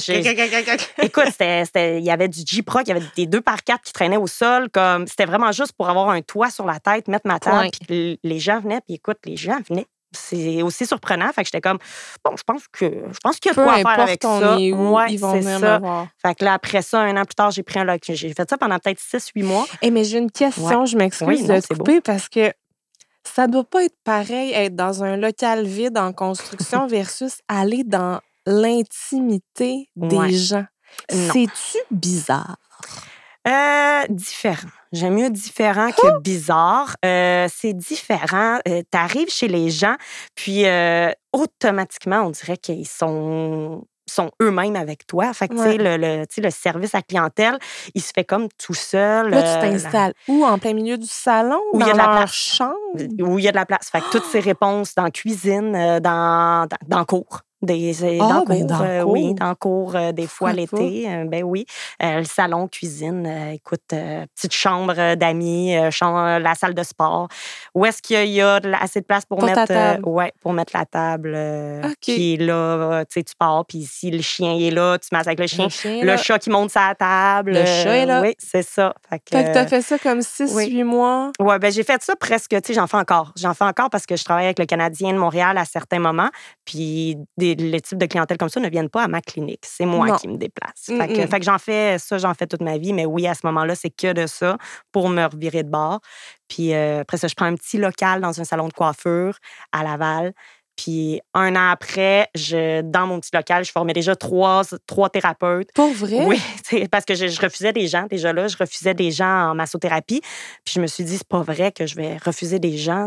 [SPEAKER 2] Écoute, il y avait du J-Proc, il y avait des deux par quatre qui traînaient au sol. Comme, c'était vraiment juste pour avoir un toit sur la tête, mettre ma table. Puis les gens venaient, puis écoute, les gens venaient. C'est aussi surprenant. Fait que j'étais comme, bon, je pense que je pense qu'il y a de
[SPEAKER 1] Peu
[SPEAKER 2] quoi faire
[SPEAKER 1] importe
[SPEAKER 2] avec
[SPEAKER 1] on
[SPEAKER 2] ça.
[SPEAKER 1] est où,
[SPEAKER 2] Ouais,
[SPEAKER 1] ils vont venir
[SPEAKER 2] ça.
[SPEAKER 1] voir.
[SPEAKER 2] Fait que là, après ça, un an plus tard, j'ai pris un local. J'ai fait ça pendant peut-être 6-8 mois.
[SPEAKER 1] Eh, mais j'ai une question, je m'excuse
[SPEAKER 2] Oui,
[SPEAKER 1] de te
[SPEAKER 2] beau.
[SPEAKER 1] couper parce que ça doit pas être pareil être dans un local vide en construction versus aller dans l'intimité des
[SPEAKER 2] Ouais.
[SPEAKER 1] gens. C'est-tu bizarre?
[SPEAKER 2] Euh, différent. J'aime mieux différent que bizarre. Euh, c'est différent. tu arrives chez les gens, puis euh, automatiquement, on dirait qu'ils sont sont eux-mêmes avec toi. Fait que, tu sais,
[SPEAKER 1] Ouais.
[SPEAKER 2] le, le, le service à clientèle, il se fait comme tout seul.
[SPEAKER 1] Là,
[SPEAKER 2] euh,
[SPEAKER 1] tu t'installes où? En plein milieu du salon?
[SPEAKER 2] Où il y a de la place.
[SPEAKER 1] chambre?
[SPEAKER 2] où il y a de la place. Fait que toutes ces réponses dans cuisine, euh, dans, dans, dans cours. Des, euh,
[SPEAKER 1] Ah,
[SPEAKER 2] dans
[SPEAKER 1] ben,
[SPEAKER 2] cours,
[SPEAKER 1] dans
[SPEAKER 2] euh, oui, dans cours, euh, des fois l'été. ben oui. Le salon, cuisine, écoute, petite chambre d'amis, la salle de sport. Où est-ce qu'il y a, y assez de place pour, mettre, ouais, pour mettre la table. euh,
[SPEAKER 1] OK.
[SPEAKER 2] Puis là, tu sais, tu pars, puis si le chien est là, tu masses avec le chien.
[SPEAKER 1] Le chien,
[SPEAKER 2] Le chat qui monte sa table.
[SPEAKER 1] Le chat est là.
[SPEAKER 2] Oui, c'est ça. Fait que,
[SPEAKER 1] Fait que t'as fait ça comme 6-8
[SPEAKER 2] oui.
[SPEAKER 1] mois?
[SPEAKER 2] Ouais, ben j'ai fait ça presque, tu sais, j'en fais encore. J'en fais encore parce que je travaille avec le Canadien de Montréal à certains moments. Puis des, les types de clientèle comme ça ne viennent pas à ma clinique. C'est moi
[SPEAKER 1] Non.
[SPEAKER 2] qui me déplace. Fait que,
[SPEAKER 1] Mm-mm.
[SPEAKER 2] fait que j'en fais ça, j'en fais toute ma vie. Mais oui, à ce moment-là, c'est que de ça pour me revirer de bord. Puis euh, après ça, je prends un petit local dans un salon de coiffure à Laval. Puis un an après, je, dans mon petit local, je formais déjà trois, trois thérapeutes.
[SPEAKER 1] Pour vrai?
[SPEAKER 2] Oui, parce que je, je refusais des gens déjà là, je refusais des gens en massothérapie. Puis je me suis dit, c'est pas vrai que je vais refuser des gens.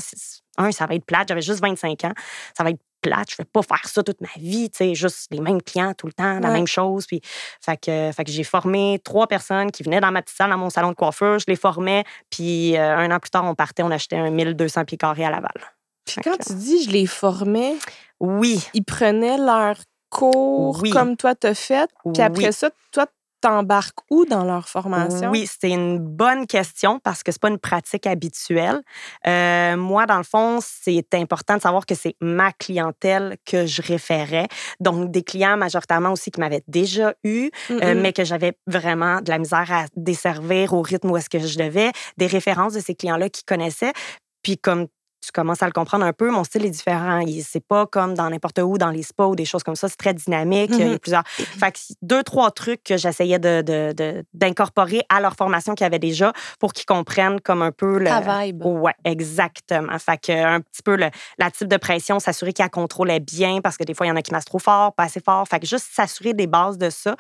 [SPEAKER 2] Un, ça va être plate. J'avais juste 25 ans. Ça va être plate. Je vais pas faire ça toute ma vie, tu sais, juste les mêmes clients tout le temps, la même chose. Puis, fait que, fait que j'ai formé trois personnes qui venaient dans ma petite salle, dans mon salon de coiffure. Je les formais. Puis euh, un an plus tard, on partait, on achetait un 1200 pieds carrés à Laval.
[SPEAKER 1] Puis quand tu dis je les formais,
[SPEAKER 2] Oui,
[SPEAKER 1] ils prenaient leur cours
[SPEAKER 2] Oui.
[SPEAKER 1] comme toi t'as fait. Puis après
[SPEAKER 2] Oui.
[SPEAKER 1] ça, toi, t'embarques où dans leur formation?
[SPEAKER 2] Oui, c'est une bonne question parce que c'est pas une pratique habituelle. Euh, moi, dans le fond, c'est important de savoir que c'est ma clientèle que je référais. Donc, des clients majoritairement aussi qui m'avaient déjà eu, euh, mais que j'avais vraiment de la misère à desservir au rythme où est-ce que je devais. Des références de ces clients-là qui connaissaient. Puis, comme tu commences à le comprendre un peu, mon style est différent. C'est pas comme dans n'importe où, dans les spas ou des choses comme ça. C'est très dynamique. Il y a
[SPEAKER 1] Mhm.
[SPEAKER 2] plusieurs. Fait que deux, trois trucs que j'essayais de, de- de- d'incorporer à leur formation qu'ils avaient déjà pour qu'ils comprennent comme un peu le.
[SPEAKER 1] Ta vibe.
[SPEAKER 2] Ouais, exactement. Fait que un petit peu le, la type de pression, s'assurer qu'elle contrôlait bien parce que des fois, il y en a qui massent trop fort, pas assez fort. Fait que juste s'assurer des bases de ça.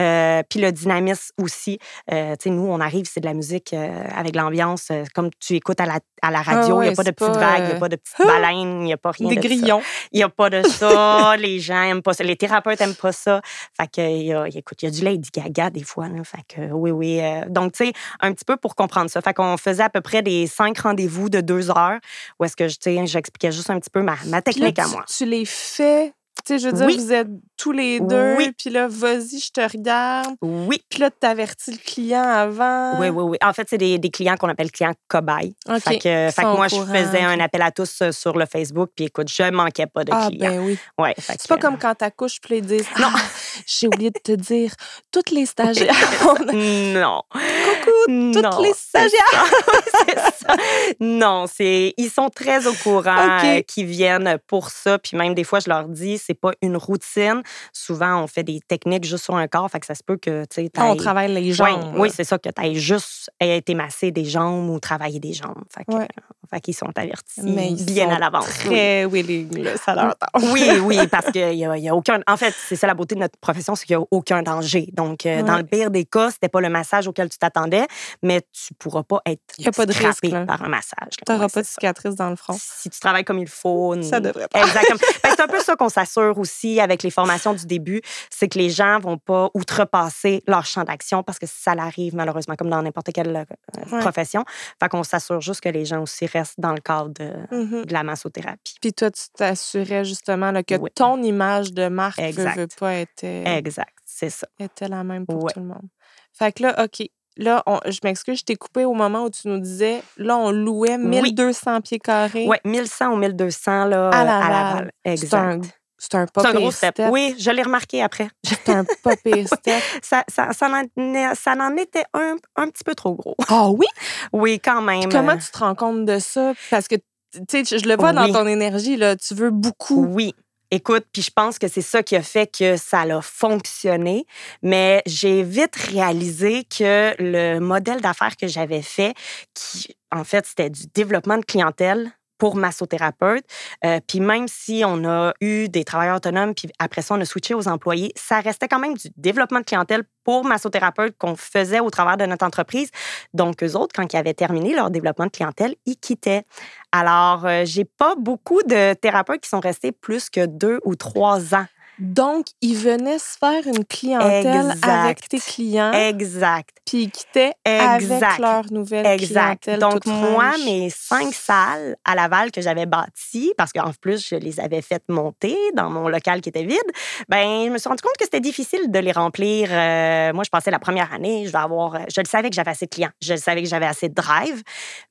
[SPEAKER 2] Euh, puis le dynamisme aussi. Euh, tu sais, nous, on arrive, c'est de la musique euh, avec l'ambiance, comme tu écoutes à la, à la radio, il n'y a pas de petites
[SPEAKER 1] pas,
[SPEAKER 2] vagues, il n'y
[SPEAKER 1] euh,
[SPEAKER 2] a pas de petites baleines, il n'y a pas rien
[SPEAKER 1] Des
[SPEAKER 2] de ça.
[SPEAKER 1] grillons.
[SPEAKER 2] Il n'y a pas de ça. les gens aiment pas ça. Les thérapeutes aiment pas ça. Fait que, il y a, écoute, il y a du Lady Gaga des fois. Là. Fait que, oui, oui. euh, donc, tu sais, un petit peu pour comprendre ça. Fait qu'on faisait à peu près des cinq rendez-vous de deux heures où est-ce que, tu sais, j'expliquais juste un petit peu ma, ma
[SPEAKER 1] Puis là,
[SPEAKER 2] technique à
[SPEAKER 1] tu-
[SPEAKER 2] moi.
[SPEAKER 1] Tu les fais. Tu sais, je veux dire,
[SPEAKER 2] Oui.
[SPEAKER 1] vous êtes tous les deux.
[SPEAKER 2] Oui.
[SPEAKER 1] Puis là, vas-y, je te regarde.
[SPEAKER 2] Oui.
[SPEAKER 1] Puis là, tu avertis le client avant.
[SPEAKER 2] Oui, oui, oui. En fait, c'est des, des clients qu'on appelle clients cobayes.
[SPEAKER 1] OK.
[SPEAKER 2] Fait que, fait que moi, je faisais un appel à tous euh, sur le Facebook. Puis écoute, je manquais pas de
[SPEAKER 1] Ah,
[SPEAKER 2] clients.
[SPEAKER 1] ben oui.
[SPEAKER 2] Ouais,
[SPEAKER 1] C'est pas comme quand t'accouches, puis ils disent
[SPEAKER 2] Non.
[SPEAKER 1] Ah, j'ai oublié de te dire, toutes les stagiaires.
[SPEAKER 2] Non.
[SPEAKER 1] Coucou, toutes
[SPEAKER 2] Non,
[SPEAKER 1] les stagiaires.
[SPEAKER 2] c'est ça. Non, c'est ils sont très au courant
[SPEAKER 1] OK.
[SPEAKER 2] euh, qu'ils viennent pour ça. Puis même des fois, je leur dis, c'est pas une routine. Souvent, on fait des techniques juste sur un corps, fait que ça se peut que tu sais,
[SPEAKER 1] On travaille les
[SPEAKER 2] Ouais,
[SPEAKER 1] jambes.
[SPEAKER 2] oui, c'est ça, que tu aies juste été massé des jambes ou travailler des jambes. Fait que,
[SPEAKER 1] Ouais.
[SPEAKER 2] Fait qu'ils sont avertis
[SPEAKER 1] Mais ils
[SPEAKER 2] bien
[SPEAKER 1] sont
[SPEAKER 2] à l'avance. oui.
[SPEAKER 1] Très willing, là, ça leur tente.
[SPEAKER 2] Oui, oui, parce qu'il n'y a, y a aucun. En fait, c'est ça la beauté de notre profession, c'est qu'il n'y a aucun danger. Donc, euh, dans le pire des cas, c'était pas le massage auquel tu t'attendais, mais tu pourras pas être
[SPEAKER 1] y a pas de
[SPEAKER 2] scrappé
[SPEAKER 1] risque, là.
[SPEAKER 2] par un massage.
[SPEAKER 1] T'auras
[SPEAKER 2] Ouais,
[SPEAKER 1] pas de cicatrice dans le front.
[SPEAKER 2] Si tu travailles comme il faut.
[SPEAKER 1] Ça devrait pas.
[SPEAKER 2] Exactement. Ben, c'est un peu ça qu'on s'assure aussi avec les formations du début, c'est que les gens vont pas outrepasser leur champ d'action parce que ça l'arrive malheureusement, comme dans n'importe quelle euh,
[SPEAKER 1] Ouais.
[SPEAKER 2] profession. Fait qu'on s'assure juste que les gens aussi restent dans le cadre de,
[SPEAKER 1] Mhm.
[SPEAKER 2] de la massothérapie.
[SPEAKER 1] Puis toi, tu t'assurais justement là, que
[SPEAKER 2] Oui.
[SPEAKER 1] ton image de marque
[SPEAKER 2] Exact.
[SPEAKER 1] veut pas était,
[SPEAKER 2] Exact, c'est ça.
[SPEAKER 1] était la même pour tout le monde. Fait que là, OK. Là, on- je m'excuse, je t'ai coupé au moment où tu nous disais, là, on louait
[SPEAKER 2] Oui.
[SPEAKER 1] 1200 pieds carrés
[SPEAKER 2] Oui, 1100 ou 1200 là,
[SPEAKER 1] à Laval.
[SPEAKER 2] Exact.
[SPEAKER 1] C'est un, pas pire
[SPEAKER 2] step.
[SPEAKER 1] step.
[SPEAKER 2] Oui, je l'ai remarqué après.
[SPEAKER 1] C'est un pas pire step.
[SPEAKER 2] Ça, ça, ça, en, est- ça en était un, un petit peu trop gros.
[SPEAKER 1] Ah oui?
[SPEAKER 2] Oui, quand même.
[SPEAKER 1] Comment tu te rends compte de ça? Parce que, tu sais, je le vois dans
[SPEAKER 2] Oui.
[SPEAKER 1] ton énergie, là, tu veux beaucoup.
[SPEAKER 2] Oui. Écoute, puis je pense que c'est ça qui a fait que ça a fonctionné, mais j'ai vite réalisé que le modèle d'affaires que j'avais fait, qui en fait c'était du développement de clientèle pour massothérapeute, euh, puis même si on a eu des travailleurs autonomes, puis après ça on a switché aux employés, ça restait quand même du développement de clientèle pour massothérapeute qu'on faisait au travers de notre entreprise. Donc eux autres, quand ils avaient terminé leur développement de clientèle, ils quittaient. Alors, euh, j'ai pas beaucoup de thérapeutes qui sont restés plus que deux ou trois ans.
[SPEAKER 1] Donc, ils venaient se faire une clientèle
[SPEAKER 2] Exact.
[SPEAKER 1] avec tes clients,
[SPEAKER 2] Exact.
[SPEAKER 1] puis ils quittaient avec
[SPEAKER 2] Exact.
[SPEAKER 1] leur nouvelle
[SPEAKER 2] Exact.
[SPEAKER 1] clientèle
[SPEAKER 2] Donc, moi, mes cinq salles à Laval que j'avais bâties, parce qu'en plus, je les avais faites monter dans mon local qui était vide, ben, je me suis rendu compte que c'était difficile de les remplir. Euh, moi, je pensais la première année, je vais avoir. Je le savais que j'avais assez de clients, je le savais que j'avais assez de drive,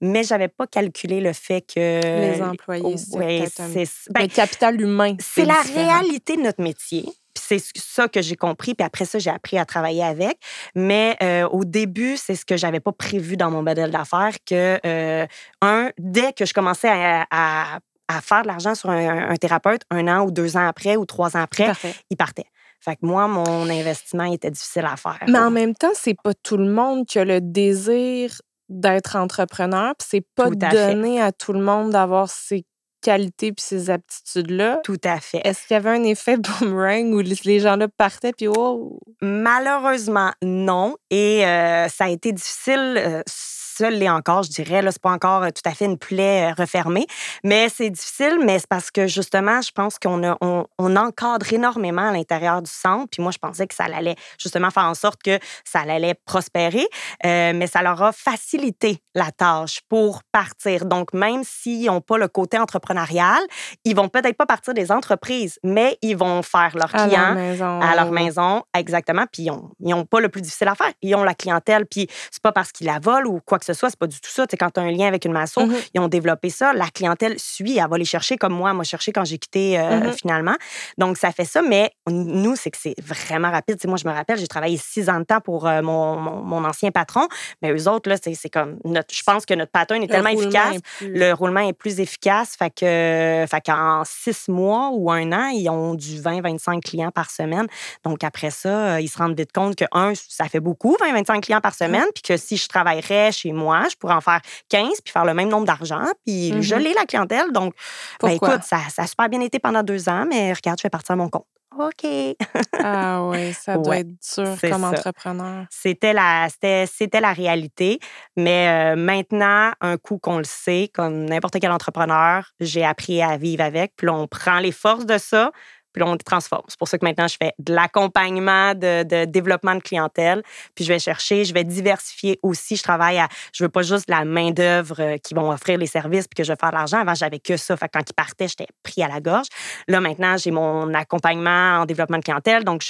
[SPEAKER 2] mais j'avais pas calculé le fait que.
[SPEAKER 1] Les employés, c'est
[SPEAKER 2] Ouais,
[SPEAKER 1] peut-être un-
[SPEAKER 2] c'est- ben,
[SPEAKER 1] le capital humain.
[SPEAKER 2] c'est la
[SPEAKER 1] différent.
[SPEAKER 2] réalité de notre métier. Puis c'est ça que j'ai compris, puis après ça, j'ai appris à travailler avec. Mais euh, au début, c'est ce que j'avais pas prévu dans mon modèle d'affaires, que, euh, un, dès que je commençais à, à- à faire de l'argent sur un, un thérapeute, un an ou deux ans après ou trois ans après,
[SPEAKER 1] Parfait.
[SPEAKER 2] il partait. Fait que moi, mon investissement il était difficile à faire.
[SPEAKER 1] Mais en même temps, c'est pas tout le monde qui a le désir d'être entrepreneur, puis c'est pas
[SPEAKER 2] à fait.
[SPEAKER 1] donné à tout le monde d'avoir ces qualités puis ces aptitudes-là.
[SPEAKER 2] Tout à fait.
[SPEAKER 1] Est-ce qu'il y avait un effet boomerang où les gens-là partaient puis oh,
[SPEAKER 2] Malheureusement, non. Et euh, ça a été difficile. Euh, seul l'est encore, je dirais. Là, c'est pas encore euh, tout à fait une plaie refermée. Mais c'est difficile, mais c'est parce que justement, je pense qu'on a, on, on encadre énormément à l'intérieur du centre. Puis moi, je pensais que ça allait justement faire en sorte que ça allait prospérer. Euh, mais ça leur a facilité la tâche pour partir. Donc, même s'ils n'ont pas le côté entrepreneurial, ils vont peut-être pas partir des entreprises, mais ils vont faire leurs
[SPEAKER 1] à
[SPEAKER 2] clients
[SPEAKER 1] leur maison.
[SPEAKER 2] à leur maison, exactement. Puis ils n'ont pas le plus difficile à faire. Ils ont la clientèle, puis c'est pas parce qu'ils la volent ou quoi que ce soit, c'est pas du tout ça. Tu sais, quand tu as un lien avec une maçon,
[SPEAKER 1] Mhm.
[SPEAKER 2] ils ont développé ça. La clientèle suit, elle va les chercher comme moi, m'a cherché quand j'ai quitté euh,
[SPEAKER 1] Mhm.
[SPEAKER 2] finalement. Donc ça fait ça, mais nous, c'est que c'est vraiment rapide. Tu sais, moi, je me rappelle, j'ai travaillé six ans de temps pour euh, mon, mon, mon ancien patron, mais eux autres, là, c'est c'est comme notre. Je pense que notre pattern est
[SPEAKER 1] Le
[SPEAKER 2] tellement efficace
[SPEAKER 1] plus-
[SPEAKER 2] le roulement est plus efficace. Fait que, fait qu'en six mois ou un an, ils ont du 20-25 clients par semaine. Donc, après ça, euh, ils se rendent vite compte que, un, ça fait beaucoup, 20-25 clients par semaine, puis que si je travaillerais chez moi, je pourrais en faire 15 puis faire le même nombre d'argent. Puis je l'ai, la clientèle. Donc, ben, écoute, ça, ça a super bien été pendant deux ans, mais regarde, je fais partir à mon compte. OK.
[SPEAKER 1] ah oui, ça doit être dur comme entrepreneur.
[SPEAKER 2] C'était la, c'était, la réalité. Mais euh, maintenant, un coup qu'on le sait, comme n'importe quel entrepreneur, j'ai appris à vivre avec. Puis on prend les forces de ça, puis on transforme. C'est pour ça que maintenant, je fais de l'accompagnement, de, développement de clientèle. Puis je vais chercher, je vais diversifier aussi. Je travaille à, je veux pas juste la main-d'œuvre euh, qui vont offrir les services puis que je vais faire de l'argent. Avant, j'avais que ça. Fait quand ils partaient, j'étais pris à la gorge. Là, maintenant, j'ai mon accompagnement en développement de clientèle. Donc,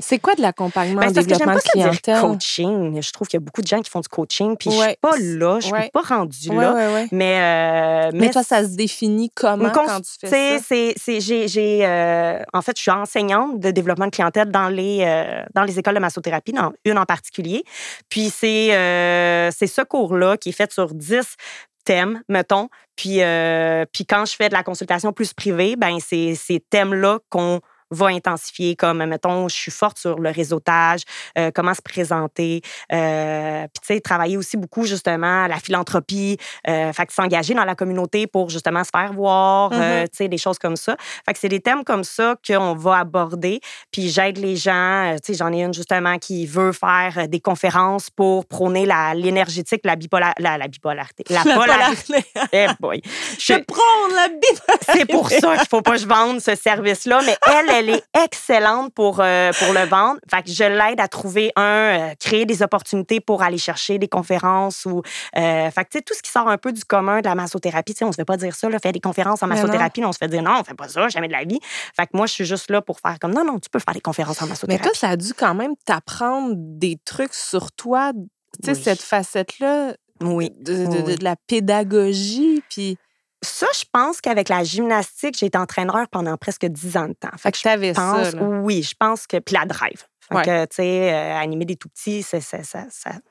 [SPEAKER 1] c'est quoi de l'accompagnement
[SPEAKER 2] ben,
[SPEAKER 1] en développement de clientèle?
[SPEAKER 2] coaching. Je trouve qu'il y a beaucoup de gens qui font du coaching. Puis je suis pas là, je suis pas rendue là. Mais, euh,
[SPEAKER 1] mais, toi, ça se définit comment quand tu fais ça?
[SPEAKER 2] C'est, j'ai, euh, en fait, je suis enseignante de développement de clientèle dans les, euh, dans les écoles de massothérapie, dans une en particulier. Puis c'est euh, ce cours-là qui est fait sur 10 thèmes, mettons. Puis, euh, puis quand je fais de la consultation plus privée, ben c'est ces thèmes-là qu'on va intensifier, comme, mettons, je suis forte sur le réseautage, euh, comment se présenter. Euh, puis, tu sais, travailler aussi beaucoup, justement, la philanthropie, euh, fait que s'engager dans la communauté pour, justement, se faire voir, euh, mm-hmm. tu sais, des choses comme ça. Fait que c'est des thèmes comme ça qu'on va aborder. Puis, j'aide les gens. Tu sais, j'en ai une, justement, qui veut faire des conférences pour prôner l'énergétique, la, bipolar, la, la bipolarité.
[SPEAKER 1] La, polarité.
[SPEAKER 2] Eh boy.
[SPEAKER 1] Je, je prône la bipolarité.
[SPEAKER 2] C'est pour ça qu'il faut pas que je vende ce service-là. Mais elle, elle est excellente pour, euh, pour le vendre. Fait que je l'aide à trouver un, euh, créer des opportunités pour aller chercher des conférences ou. Euh, fait que, tout ce qui sort un peu du commun de la massothérapie, tu sais, on se fait pas dire ça, là, faire des conférences en massothérapie, on se fait dire non, on fait pas ça, jamais de la vie. Fait que moi, je suis juste là pour faire comme non, non, tu peux faire des conférences en massothérapie.
[SPEAKER 1] Mais toi, ça a dû quand même t'apprendre des trucs sur toi, tu sais, cette facette-là.
[SPEAKER 2] Oui.
[SPEAKER 1] De, de la pédagogie, puis.
[SPEAKER 2] Ça, je pense qu'avec la gymnastique, j'ai été entraîneur pendant presque dix ans de temps.
[SPEAKER 1] Fait que, je pense, ça.
[SPEAKER 2] Oui, je pense que. Puis la drive. Fait que, tu sais, euh, animer des tout petits, ça, ça, ça,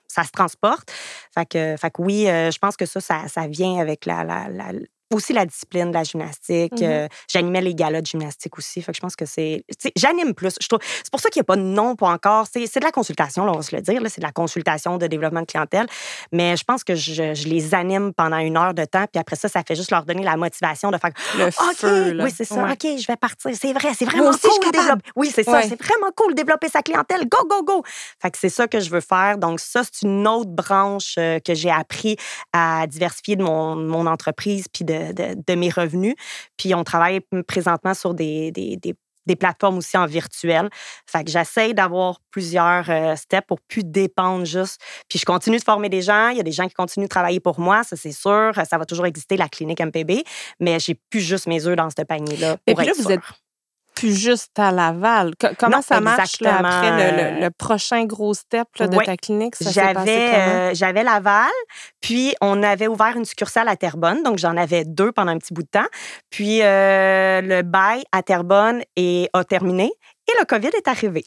[SPEAKER 2] ça, se transporte. Fait que, fait que oui, euh, je pense que ça, ça, vient avec la, la, aussi la discipline de la gymnastique. Mm-hmm. Euh, j'animais les galas de gymnastique aussi. Fait que je pense que c'est. J'anime plus. C'est pour ça qu'il n'y a pas de nom pour encore. C'est, de la consultation, là, on va se le dire. c'est de la consultation de développement de clientèle. Mais je pense que je, je, les anime pendant une heure de temps. Puis après ça, ça fait juste leur donner la motivation de faire.
[SPEAKER 1] Le feu,
[SPEAKER 2] Oui, c'est ça. OK, je vais partir. C'est vrai. C'est vraiment cool de développer. Oui, c'est ça. C'est vraiment cool de développer sa clientèle. Go, go, go. Fait que c'est ça que je veux faire. Donc, ça, c'est une autre branche euh, que j'ai appris à diversifier de mon, mon entreprise puis de de, mes revenus. Puis on travaille présentement sur des, des, des, plateformes aussi en virtuel. Fait que j'essaie d'avoir plusieurs euh, steps pour plus dépendre juste. Puis je continue de former des gens. Il y a des gens qui continuent de travailler pour moi, ça c'est sûr. Ça va toujours exister, la clinique MPB. Mais j'ai plus juste mes œufs dans ce panier-là.
[SPEAKER 1] Et puis là, vous êtes plus juste à Laval. comment ça marche là, après le, prochain gros step de ta clinique?
[SPEAKER 2] J'avais, euh, j'avais Laval, puis on avait ouvert une succursale à Terrebonne, donc j'en avais deux pendant un petit bout de temps. Puis euh, le bail à Terrebonne est, a terminé et le COVID est arrivé.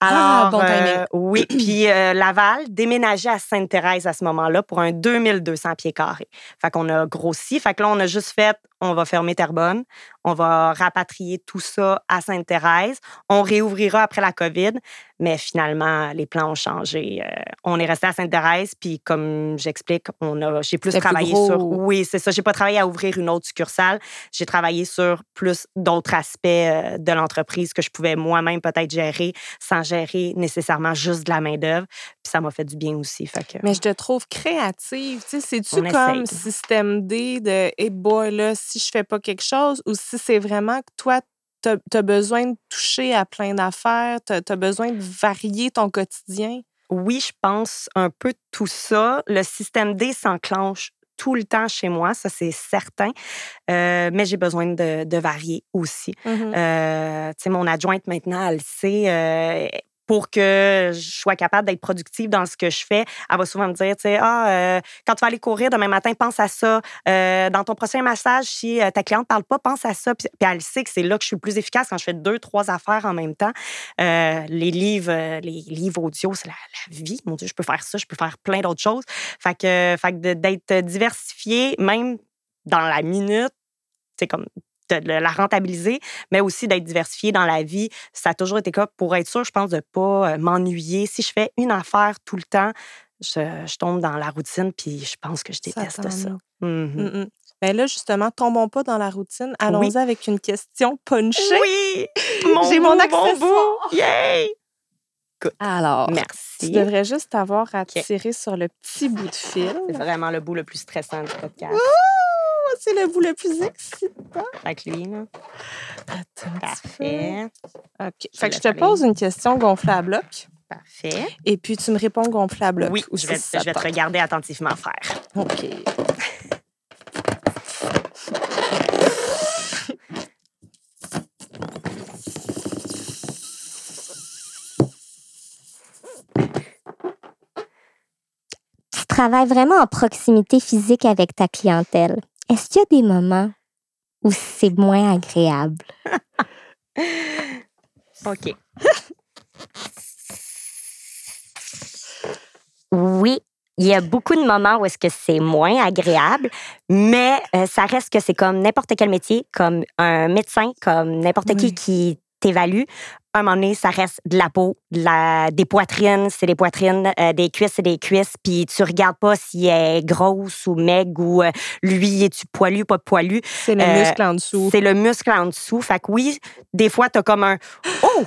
[SPEAKER 1] Ah, Alors, euh,
[SPEAKER 2] oui, puis Laval déménageait à Sainte-Thérèse à ce moment-là pour un 2200 pieds carrés. Fait qu'on a grossi. Fait que là, on a juste fait, on va fermer Terrebonne, on va rapatrier tout ça à Sainte-Thérèse. On réouvrira après la COVID, mais finalement, les plans ont changé. Euh, on est resté à Sainte-Thérèse, puis comme j'explique, on a, j'ai plus travaillé sur. Oui, c'est ça. J'ai pas travaillé à ouvrir une autre succursale. J'ai travaillé sur plus d'autres aspects euh, de l'entreprise que je pouvais moi-même peut-être gérer sans gérer nécessairement juste de la main-d'œuvre. Puis ça m'a fait du bien aussi. Fait que,
[SPEAKER 1] mais je te trouve créative. C'est-tu comme système D de, hey boy, là, si je fais pas quelque chose ou si c'est vraiment que toi, tu as, besoin de toucher à plein d'affaires, tu as, besoin de varier ton quotidien?
[SPEAKER 2] Oui, je pense un peu tout ça. Le système D s'enclenche tout le temps chez moi, ça c'est certain. Euh, mais j'ai besoin de, varier aussi. Mmh euh, tu sais, mon adjointe maintenant, elle sait, euh, pour que je sois capable d'être productive dans ce que je fais. Elle va souvent me dire, tu sais, ah, euh, quand tu vas aller courir demain matin, pense à ça. Euh, dans ton prochain massage, si euh, ta cliente parle pas, pense à ça. Puis, elle sait que c'est là que je suis plus efficace quand je fais deux, trois affaires en même temps. les livres, les livres audio, c'est la, vie. Mon Dieu, je peux faire ça, je peux faire plein d'autres choses. Fait que, fait que d'être diversifié, même dans la minute, c'est comme de la rentabiliser, mais aussi d'être diversifié dans la vie. Ça a toujours été cas pour être sûr, je pense, de ne pas euh, m'ennuyer. Si je fais une affaire tout le temps, je, tombe dans la routine, puis je pense que je déteste ça.
[SPEAKER 1] Mmh ben là, justement, tombons pas dans la routine. Allons-y avec une question punchée.
[SPEAKER 2] Oui! Mon
[SPEAKER 1] J'ai mon accessoire.
[SPEAKER 2] Yay!
[SPEAKER 1] Alors,
[SPEAKER 2] merci.
[SPEAKER 1] Tu devrais juste avoir à tirer sur le petit bout de fil.
[SPEAKER 2] C'est vraiment le bout le plus stressant du podcast.
[SPEAKER 1] C'est le bout le plus excitant.
[SPEAKER 2] Avec lui, là.
[SPEAKER 1] Attends.
[SPEAKER 2] Parfait.
[SPEAKER 1] OK. Fait que je te pose une question gonflée à bloc.
[SPEAKER 2] Parfait.
[SPEAKER 1] Et puis, tu me réponds gonflé à bloc.
[SPEAKER 2] Oui, je vais, je vais te regarder attentivement faire.
[SPEAKER 1] OK.
[SPEAKER 4] travailles vraiment en proximité physique avec ta clientèle, est-ce qu'il y a des moments où c'est moins agréable?
[SPEAKER 2] OK.
[SPEAKER 5] oui, il y a beaucoup de moments où est-ce que c'est moins agréable, mais euh, ça reste que c'est comme n'importe quel métier, comme un médecin, comme n'importe qui qui t'évalue un moment donné, ça reste de la peau, de la, des poitrines, c'est des poitrines, euh, des cuisses, c'est des cuisses, puis tu regardes pas si elle est grosse ou maigre ou euh, lui, est-tu poilu, pas poilu.
[SPEAKER 1] C'est le euh, muscle en dessous.
[SPEAKER 2] C'est le muscle en dessous. Fait que oui, des fois, tu as comme un Oh!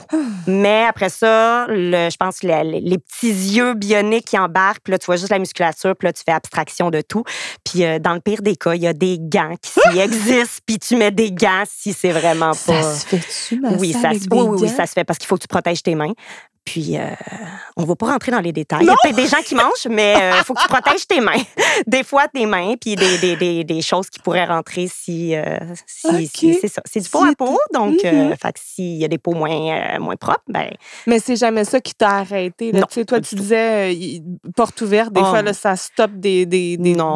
[SPEAKER 2] Mais après ça, le, je pense que les, petits yeux bioniques qui embarquent, puis là, tu vois juste la musculature, puis là, tu fais abstraction de tout. Puis dans le pire des cas, il y a des gants qui existent, puis tu mets des gants si c'est vraiment pas.
[SPEAKER 1] Ça se fait-tu,
[SPEAKER 2] oui, ça, oui, oui, oui, ça se parce qu'il faut que tu protèges tes mains. Puis, euh, on va pas rentrer dans les détails. Il y a peut-être des gens qui mangent, mais il euh, faut que tu protèges tes mains. Des fois, tes mains, puis des, des, des, des choses qui pourraient rentrer si. Euh, si, c'est ça. C'est du pot à peau. Donc, mm s'il y a des peaux moins, moins propres, ben.
[SPEAKER 1] Mais c'est jamais ça qui t'a arrêté. Là. Non, toi, tu disais porte ouverte. Des oh. fois, là, ça stoppe des, des, des,
[SPEAKER 2] non.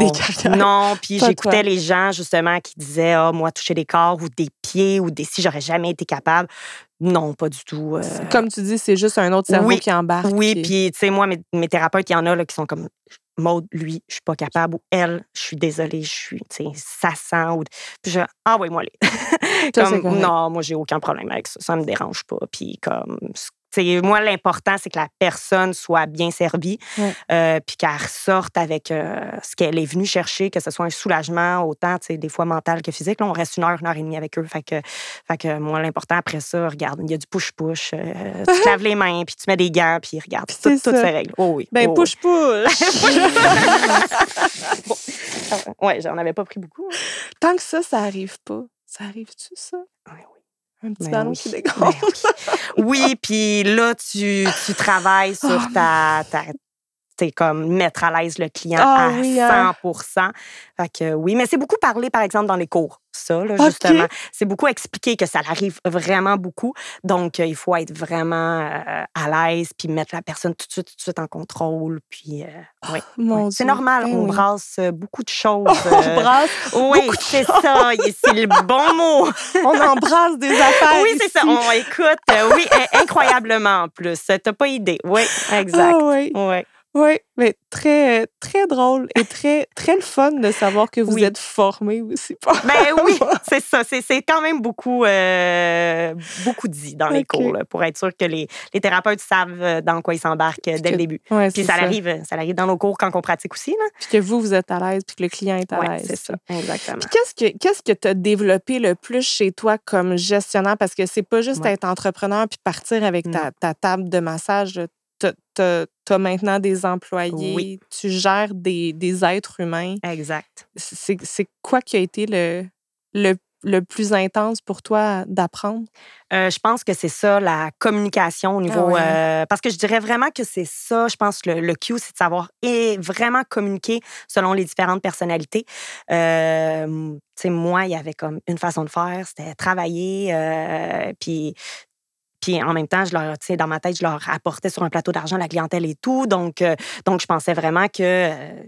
[SPEAKER 2] Non, puis j'écoutais les gens, justement, qui disaient Ah, moi, toucher des corps ou des pieds ou des. Si j'aurais jamais été capable. Non, pas du tout. Euh.
[SPEAKER 1] Comme tu dis, c'est juste un autre cerveau qui embarque.
[SPEAKER 2] Oui, puis tu sais, moi, mes, mes, thérapeutes, il y en a là, qui sont comme Maude, lui, je suis pas capable, ou elle, je suis désolée, je suis, tu sais, ça sent. Ou... Puis je, envoie-moi les. comme, non, moi, j'ai aucun problème avec ça, ça me dérange pas. Puis comme, moi, l'important, c'est que la personne soit bien servie, euh, puis qu'elle ressorte avec euh, ce qu'elle est venue chercher, que ce soit un soulagement, autant des fois mental que physique. Là, on reste une heure, une heure et demie avec eux. Fait que, fait que moi, l'important après ça, regarde, il y a du push-push. Euh, tu te laves les mains, puis tu mets des gants, puis regarde, toutes ces règles. Oh oui.
[SPEAKER 1] Ben,
[SPEAKER 2] oh
[SPEAKER 1] push-push.
[SPEAKER 2] ouais, j'en avais pas pris beaucoup. Hein.
[SPEAKER 1] Tant que ça, ça arrive pas. Ça arrive-tu, ça?
[SPEAKER 2] Oui, oui.
[SPEAKER 1] Un petit ballon qui dégonfle.
[SPEAKER 2] oui, puis là, tu, tu travailles sur ta, ta, c'est comme mettre à l'aise le client ah à 100 hein. Fait que oui, mais c'est beaucoup parlé, par exemple, dans les cours. Ça, là, justement. C'est beaucoup expliqué que ça arrive vraiment beaucoup. Donc, euh, il faut être vraiment euh, à l'aise, puis mettre la personne tout de suite, tout de suite en contrôle. Puis, euh, oui. C'est normal, ben on brasse beaucoup de choses.
[SPEAKER 1] on brasse
[SPEAKER 2] Oui, c'est ça. C'est le bon mot.
[SPEAKER 1] on embrasse des affaires.
[SPEAKER 2] Oui, c'est ça. On écoute. oui, incroyablement en plus. T'as pas idée. Oui, exact. Ah, oui. oui.
[SPEAKER 1] Oui, mais très, très drôle et très, très le fun de savoir que vous êtes formé aussi.
[SPEAKER 2] Ben oui, c'est ça. C'est quand même beaucoup, euh, beaucoup dit dans les cours pour être sûr que les, les, thérapeutes savent euh, dans quoi ils s'embarquent euh, dès le début. puis ça, Arrive, ça arrive dans nos cours quand on pratique aussi. Là.
[SPEAKER 1] Puis que vous, vous êtes à l'aise, puis que le client est à l'aise.
[SPEAKER 2] c'est ça, exactement.
[SPEAKER 1] Puis qu'est-ce que qu'est-ce que tu as développé le plus chez toi comme gestionnaire? Parce que c'est pas juste être entrepreneur puis partir avec ta, ta, table de massage tu as, maintenant des employés, tu gères des, des, êtres humains.
[SPEAKER 2] Exact.
[SPEAKER 1] C'est quoi qui a été le, le, le plus intense pour toi d'apprendre?
[SPEAKER 2] Euh, je pense que c'est ça, la communication au niveau. Ah euh, parce que je dirais vraiment que c'est ça, je pense, le, le Q, c'est de savoir et vraiment communiquer selon les différentes personnalités. Euh, tu sais, moi, il y avait comme une façon de faire, c'était travailler, euh, puis puis en même temps, je leur, dans ma tête, je leur apportais sur un plateau d'argent la clientèle et tout. Donc, euh, donc je pensais vraiment que euh,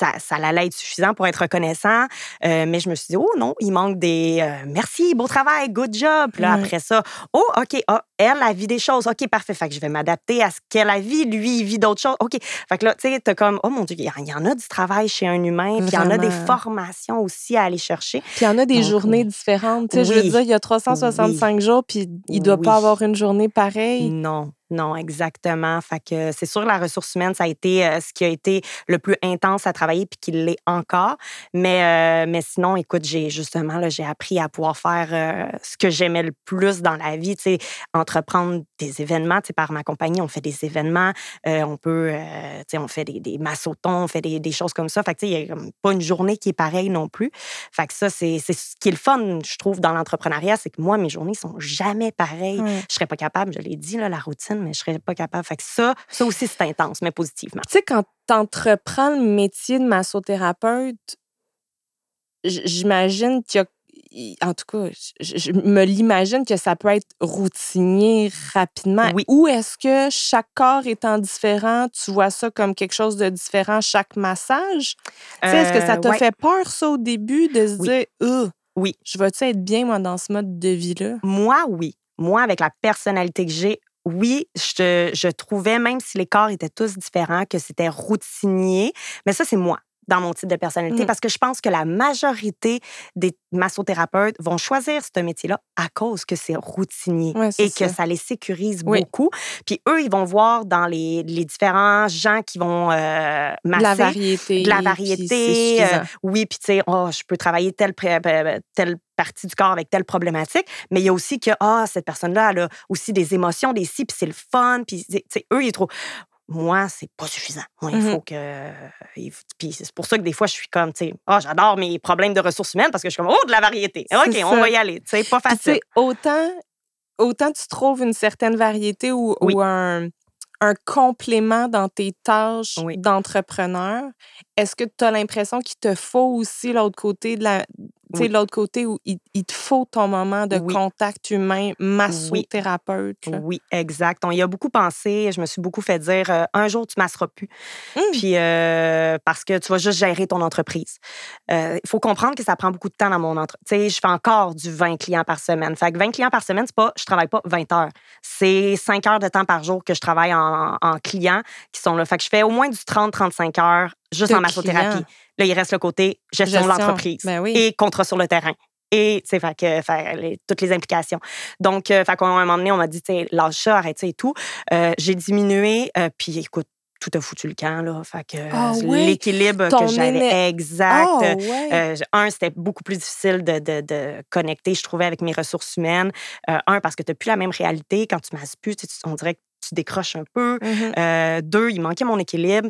[SPEAKER 2] ça, ça allait être suffisant pour être reconnaissant. Euh, mais je me suis dit, oh non, il manque des euh, merci, beau travail, good job. Puis là, après ça, oh, OK, oh, elle a vu des choses. OK, parfait. Fait que je vais m'adapter à ce qu'elle a vu. Lui, il vit d'autres choses. OK. Fait que là, tu sais, t'as comme, oh mon Dieu, il y en a du travail chez un humain. Puis il y en a des formations aussi à aller chercher.
[SPEAKER 1] Puis il y en a des journées différentes. Tu sais, je veux dire, il y a 365 jours, puis il ne doit pas avoir une journée pareille.
[SPEAKER 2] Non. Non, exactement. Fait que c'est sûr, la ressource humaine, ça a été euh, ce qui a été le plus intense à travailler puis qui l'est encore. Mais, euh, mais sinon, écoute, j'ai justement, là, j'ai appris à pouvoir faire euh, ce que j'aimais le plus dans la vie, tu sais, entreprendre des événements. Tu sais, par ma compagnie, on fait des événements, on peut, tu sais, on fait des, des massotons, on fait des, des choses comme ça. Fait que, tu sais, il n'y a pas une journée qui est pareille non plus. Fait que ça, c'est ce qui est le fun, je trouve, dans l'entrepreneuriat, c'est que moi, mes journées sont jamais pareilles. Je serais pas capable, je l'ai dit, là, la routine mais je serais pas capable. Fait que ça, ça aussi, c'est intense, mais positivement.
[SPEAKER 1] Tu sais, quand tu entreprends le métier de massothérapeute, j'imagine qu'il y a en tout cas, je, me l'imagine que ça peut être routinier rapidement.
[SPEAKER 2] Oui.
[SPEAKER 1] Ou est-ce que chaque corps étant différent, tu vois ça comme quelque chose de différent chaque massage? est-ce que ça te fait peur, ça, au début, de se dire,
[SPEAKER 2] oui.
[SPEAKER 1] je vais-tu être bien, moi, dans ce mode de vie-là?
[SPEAKER 2] Moi, oui. Moi, avec la personnalité que j'ai, oui, je, trouvais, même si les corps étaient tous différents, que c'était routinier. Mais ça, c'est moi dans mon type de personnalité mmh. parce que je pense que la majorité des massothérapeutes vont choisir ce métier-là à cause que c'est routinier et que ça les sécurise beaucoup. Puis eux, ils vont voir dans les, les différents gens qui vont euh, masser.
[SPEAKER 1] La variété.
[SPEAKER 2] De la variété. Euh, oui, puis tu sais, oh, je peux travailler telle, telle partie du corps avec telle problématique, mais il y a aussi que, ah, cette personne-là, elle a aussi des émotions, des si, puis c'est le fun, puis, eux, ils trouvent, moi, c'est pas suffisant. Moi, il mmh faut que. Puis c'est pour ça que des fois, je suis comme, tu sais, oh, j'adore mes problèmes de ressources humaines parce que je suis comme, oh, de la variété. OK, on va y aller. Tu sais, pas facile.
[SPEAKER 1] autant, autant tu trouves une certaine variété ou, ou un, un, complément dans tes tâches d'entrepreneur, est-ce que tu as l'impression qu'il te faut aussi l'autre côté de la, sais, l'autre côté où il, te faut ton moment de contact humain, massothérapeute.
[SPEAKER 2] Oui. oui, exact. On y a beaucoup pensé. Je me suis beaucoup fait dire euh, un jour, tu masseras plus. Mmh. Puis, euh, parce que tu vas juste gérer ton entreprise. Euh, il faut comprendre que ça prend beaucoup de temps dans mon entreprise. Tu sais, je fais encore du 20 clients par semaine. Fait que 20 clients par semaine, c'est pas, je travaille pas 20 heures. C'est 5 heures de temps par jour que je travaille en, en clients qui sont là. Fait que je fais au moins du 30-35 heures juste en massothérapie. Là, il reste le côté gestion, de l'entreprise
[SPEAKER 1] ben
[SPEAKER 2] et contrat sur le terrain. Et, tu sais, que, toutes les implications. Donc, euh, fait qu'à un moment donné, on m'a dit, tu sais, lâche ça, arrête ça et tout. Euh, j'ai diminué, euh, puis écoute, tout a foutu le camp, là. Fait que
[SPEAKER 1] ah
[SPEAKER 2] l'équilibre que j'avais, exact. Ah un, c'était beaucoup plus difficile de, de, de, connecter, je trouvais, avec mes ressources humaines. un, parce que tu n'as plus la même réalité. Quand tu m'as plus, on dirait que tu décroches un peu.
[SPEAKER 1] Mmh
[SPEAKER 2] euh, deux, il manquait mon équilibre.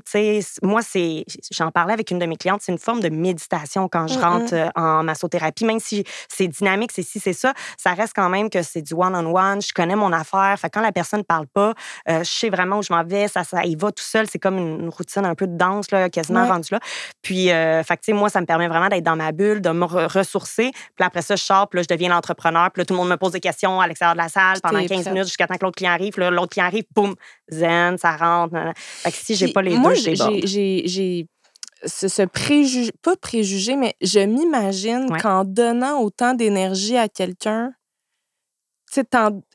[SPEAKER 2] moi, c'est, j'en parlais avec une de mes clientes, c'est une forme de méditation quand je mmh rentre euh, en massothérapie. Même si c'est dynamique, c'est si, c'est ça, ça reste quand même que c'est du one-on-one. Je connais mon affaire. Fait quand la personne ne parle pas, euh, je sais vraiment où je m'en vais. Ça, ça y va tout seul. C'est comme une, routine un peu de danse, là, quasiment rendue là. Puis, fait moi, ça me permet vraiment d'être dans ma bulle, de me ressourcer. Puis après ça, je sors, puis là, je deviens l'entrepreneur. Puis là, tout le monde me pose des questions à l'extérieur de la salle pendant 15 minutes jusqu'à temps que l'autre client arrive. l'autre client arrive, boum, zen, ça rentre. Fait que si j'ai pas les
[SPEAKER 1] moi,
[SPEAKER 2] deux,
[SPEAKER 1] j'ai j'ai ce, ce, préjugé, pas préjugé, mais je m'imagine qu'en donnant autant d'énergie à quelqu'un,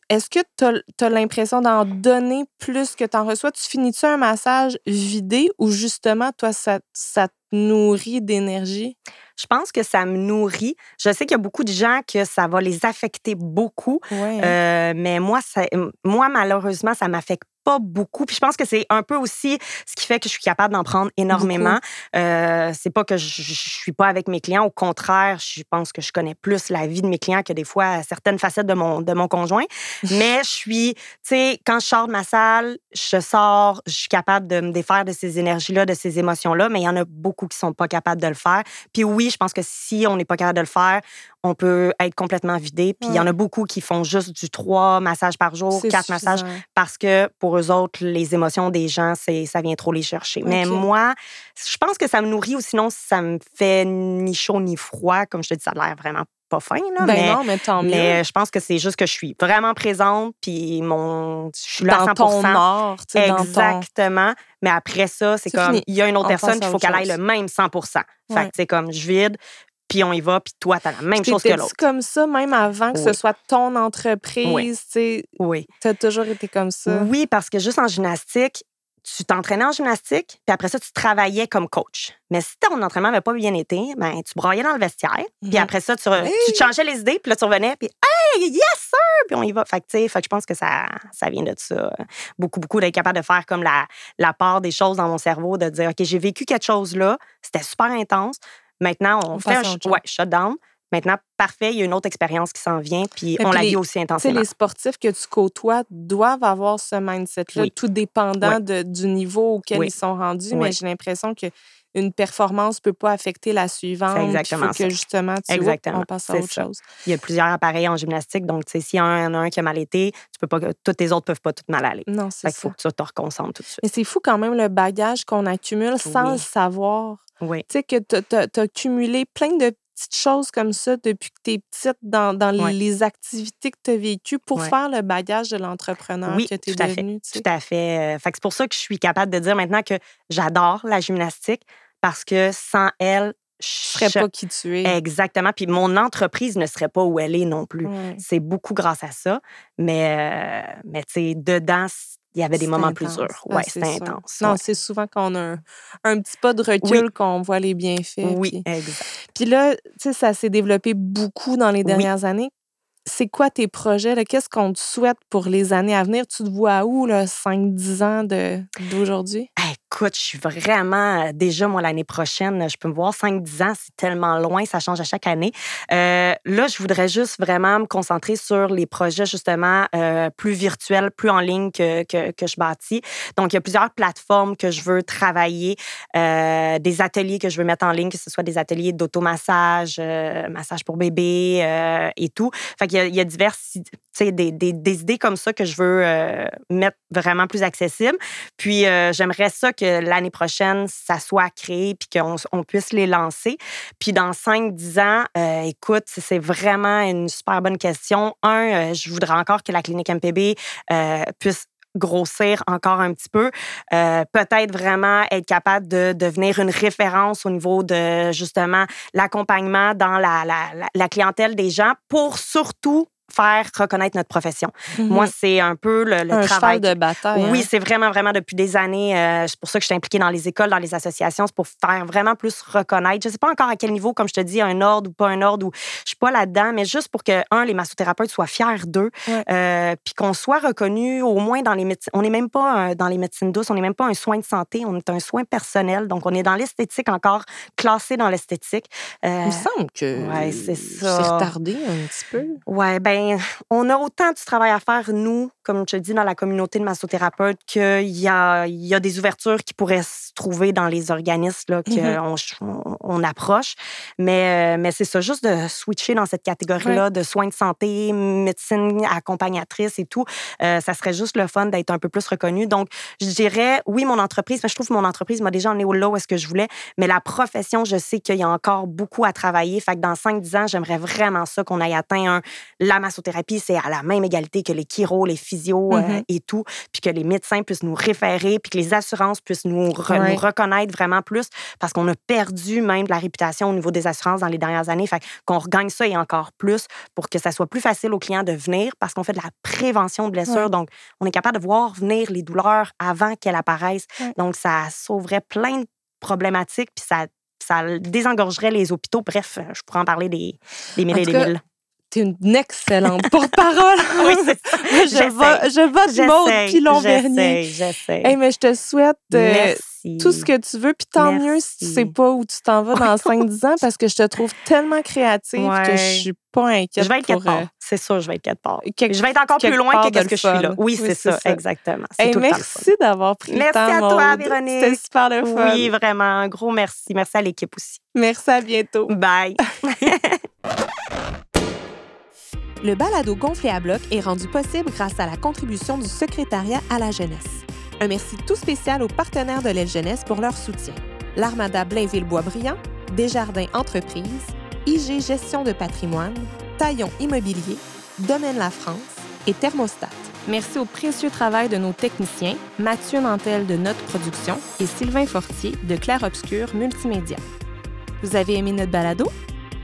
[SPEAKER 1] est-ce que tu as, l'impression d'en donner plus que tu en reçois? Tu finis-tu un massage vidé ou justement, toi, ça, ça te nourrit d'énergie?
[SPEAKER 2] Je pense que ça me nourrit. Je sais qu'il y a beaucoup de gens que ça va les affecter beaucoup. Euh, mais moi, ça, moi, malheureusement, ça m'affecte pas beaucoup. Puis je pense que c'est un peu aussi ce qui fait que je suis capable d'en prendre énormément. Euh, c'est pas que je, je, suis pas avec mes clients. Au contraire, je pense que je connais plus la vie de mes clients que des fois certaines facettes de mon, de mon conjoint. Mais je suis, tu sais, quand je sors de ma salle, je sors, je suis capable de me défaire de ces énergies-là, de ces émotions-là. Mais il y en a beaucoup qui sont pas capables de le faire. Puis oui, je pense que si on n'est pas capable de le faire, on peut être complètement vidé. Puis il y en a beaucoup qui font juste du trois massages par jour, quatre massages, parce que pour eux autres, les émotions des gens, c'est ça vient trop les chercher. Mais moi, je pense que ça me nourrit ou sinon, ça me fait ni chaud ni froid. Comme je te dis, ça a l'air vraiment pas fin, là.
[SPEAKER 1] Ben mais, non, mais tant
[SPEAKER 2] mais je pense que c'est juste que je suis vraiment présente, puis mon, je suis
[SPEAKER 1] là
[SPEAKER 2] à 100
[SPEAKER 1] Dans ton art,
[SPEAKER 2] Exactement. Mais après ça, c'est comme, il y a une autre personne, il faut qu'elle aille le même 100% Fait que, c'est comme, je vide, puis on y va, puis toi, tu as la même chose que l'autre.
[SPEAKER 1] comme ça, même avant que ce soit ton entreprise,
[SPEAKER 2] oui.
[SPEAKER 1] tu as toujours été comme ça.
[SPEAKER 2] Oui, parce que juste en gymnastique, tu t'entraînais en gymnastique, puis après ça, tu travaillais comme coach. Mais si ton entraînement n'avait pas bien été, ben, tu broyais dans le vestiaire, puis mhm. après ça, tu, tu, changeais les idées, puis là, tu revenais, puis Hey, yes, sir! Puis on y va. Fait que, fait que je pense que ça, ça vient de ça. Beaucoup, beaucoup d'être capable de faire comme la, la part des choses dans mon cerveau, de dire, OK, j'ai vécu quelque chose là, c'était super intense. Maintenant, on, fait un ouais, shutdown. Maintenant, parfait, il y a une autre expérience qui s'en vient, puis on la vit aussi intensément.
[SPEAKER 1] Les sportifs que tu côtoies doivent avoir ce mindset-là, tout dépendant du niveau auquel ils sont rendus, mais j'ai l'impression que une performance ne peut pas affecter la suivante. exactement. Il faut que justement, tu exactement. on passe à autre chose.
[SPEAKER 2] Il y a plusieurs appareils en gymnastique, donc s'il y en a un qui a mal été, tu peux pas, toutes les autres peuvent pas toutes mal aller.
[SPEAKER 1] Non, c'est
[SPEAKER 2] ça. Il faut que tu te reconcentres tout de suite.
[SPEAKER 1] Mais c'est fou quand même le bagage qu'on accumule sans le savoir.
[SPEAKER 2] Oui.
[SPEAKER 1] Tu sais, que tu as, accumulé plein de petites choses comme ça depuis que tu es petite dans, dans les activités que tu as vécues pour faire le bagage de l'entrepreneur que tu es devenu.
[SPEAKER 2] Tout à fait. Fait c'est pour ça que je suis capable de dire maintenant que j'adore la gymnastique parce que sans elle,
[SPEAKER 1] je serais pas qui tu es.
[SPEAKER 2] Exactement. Puis mon entreprise ne serait pas où elle est non plus. C'est beaucoup grâce à ça. Mais, euh, mais tu sais, dedans, il y avait des moments plus durs. Oui, c'est intense.
[SPEAKER 1] Non, c'est souvent qu'on a un, petit pas de recul qu'on voit les bienfaits.
[SPEAKER 2] Oui, exact.
[SPEAKER 1] Puis là, tu sais, ça s'est développé beaucoup dans les dernières années. C'est quoi tes projets? Qu'est-ce qu'on te souhaite pour les années à venir? Tu te vois où, 5-10 ans d'aujourd'hui?
[SPEAKER 2] Écoute, je suis vraiment, euh, déjà, moi, l'année prochaine, je peux me voir 5-10 ans, c'est tellement loin, ça change à chaque année. Euh, là, je voudrais juste vraiment me concentrer sur les projets, justement, euh, plus virtuels, plus en ligne que, que, que, je bâtis. Donc, il y a plusieurs plateformes que je veux travailler, des ateliers que je veux mettre en ligne, que ce soit des ateliers d'automassage, massage pour bébé et tout. Fait qu'il y a, il y a diverses des, des, des, idées comme ça que je veux mettre vraiment plus accessibles. Puis, j'aimerais ça que l'année prochaine, ça soit créé puis qu'on on puisse les lancer. Puis dans 5-10 ans, euh, écoute, c'est vraiment une super bonne question. Un, euh, je voudrais encore que la clinique MPB euh, puisse grossir encore un petit peu, peut-être vraiment être capable de devenir une référence au niveau de justement l'accompagnement dans la, la, la, clientèle des gens pour surtout faire reconnaître notre profession. Moi, mm-hmm. c'est un peu le, le
[SPEAKER 1] un
[SPEAKER 2] travail.
[SPEAKER 1] de bataille.
[SPEAKER 2] Oui,
[SPEAKER 1] hein.
[SPEAKER 2] c'est vraiment, vraiment depuis des années. Euh, c'est pour ça que je suis impliquée dans les écoles, dans les associations. C'est pour faire vraiment plus reconnaître. Je ne sais pas encore à quel niveau, comme je te dis, un ordre ou pas un ordre, ou je suis pas là-dedans, mais juste pour que, un, les massothérapeutes soient fiers d'eux, euh, puis qu'on soit reconnu au moins dans les médecines. On n'est même pas dans les médecines douces, on n'est même pas un soin de santé, on est un soin personnel. Donc, on est dans l'esthétique encore, classé dans l'esthétique.
[SPEAKER 1] Euh, Il me semble que ouais, c'est retardé un petit peu.
[SPEAKER 2] Ouais, ben ben, on a autant de travail à faire, nous, comme je te dis, dans la communauté de massothérapeutes, qu'il y a, il y a des ouvertures qui pourraient se trouver dans les organismes qu'on on, approche. Mais, euh, mais c'est ça, juste de switcher dans cette catégorie-là de soins de santé, médecine accompagnatrice et tout, euh, ça serait juste le fun d'être un peu plus reconnu. Donc, je dirais, oui, mon entreprise, mais je trouve que mon entreprise m'a déjà emmené au là où est-ce que je voulais, mais la profession, je sais qu'il y a encore beaucoup à travailler. Fait que dans 5-10 ans, j'aimerais vraiment ça qu'on aille atteint un, la massothérapie, c'est à la même égalité que les chiro, les physios euh, mm-hmm. et tout, puis que les médecins puissent nous référer, puis que les assurances puissent nous, reconnaître vraiment plus, parce qu'on a perdu même de la réputation au niveau des assurances dans les dernières années. Fait qu'on regagne ça et encore plus pour que ça soit plus facile aux clients de venir, parce qu'on fait de la prévention de blessures. Donc, on est capable de voir venir les douleurs avant qu'elles apparaissent. Donc, ça sauverait plein de problématiques, puis ça ça désengorgerait les hôpitaux. Bref, je pourrais en parler des, des mille et des mille
[SPEAKER 1] une excellente porte-parole.
[SPEAKER 2] oui,
[SPEAKER 1] je, vote, je vote Maud Pilon Bernier.
[SPEAKER 2] J'essaie,
[SPEAKER 1] hey, mais je te souhaite euh, tout ce que tu veux. Puis tant mieux si tu sais pas où tu t'en vas dans 5-10 ans parce que je te trouve tellement créative que je suis pas inquiète.
[SPEAKER 2] Je vais être quelque euh, C'est sûr, je vais être quelque part. je vais être encore plus loin que ce que je suis là. Oui, c'est ça, exactement.
[SPEAKER 1] Hey, merci d'avoir pris
[SPEAKER 2] le
[SPEAKER 1] temps.
[SPEAKER 2] Merci à toi, Véronique.
[SPEAKER 1] C'était super le
[SPEAKER 2] fun. Oui, vraiment. Un gros merci. Merci à l'équipe aussi.
[SPEAKER 1] Merci, à bientôt.
[SPEAKER 2] Bye.
[SPEAKER 3] Le balado gonflé à bloc est rendu possible grâce à la contribution du secrétariat à la jeunesse. Un merci tout spécial aux partenaires de l'aile jeunesse pour leur soutien. L'Armada Blainville-Boisbriand, Desjardins Entreprises, IG Gestion de patrimoine, Taillon Immobilier, Domaine La France et Thermostat. Merci au précieux travail de nos techniciens, Mathieu Nantel de Notre Production et Sylvain Fortier de Clair Obscur Multimédia. Vous avez aimé notre balado?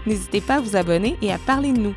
[SPEAKER 3] N'hésitez pas à vous abonner et à parler de nous.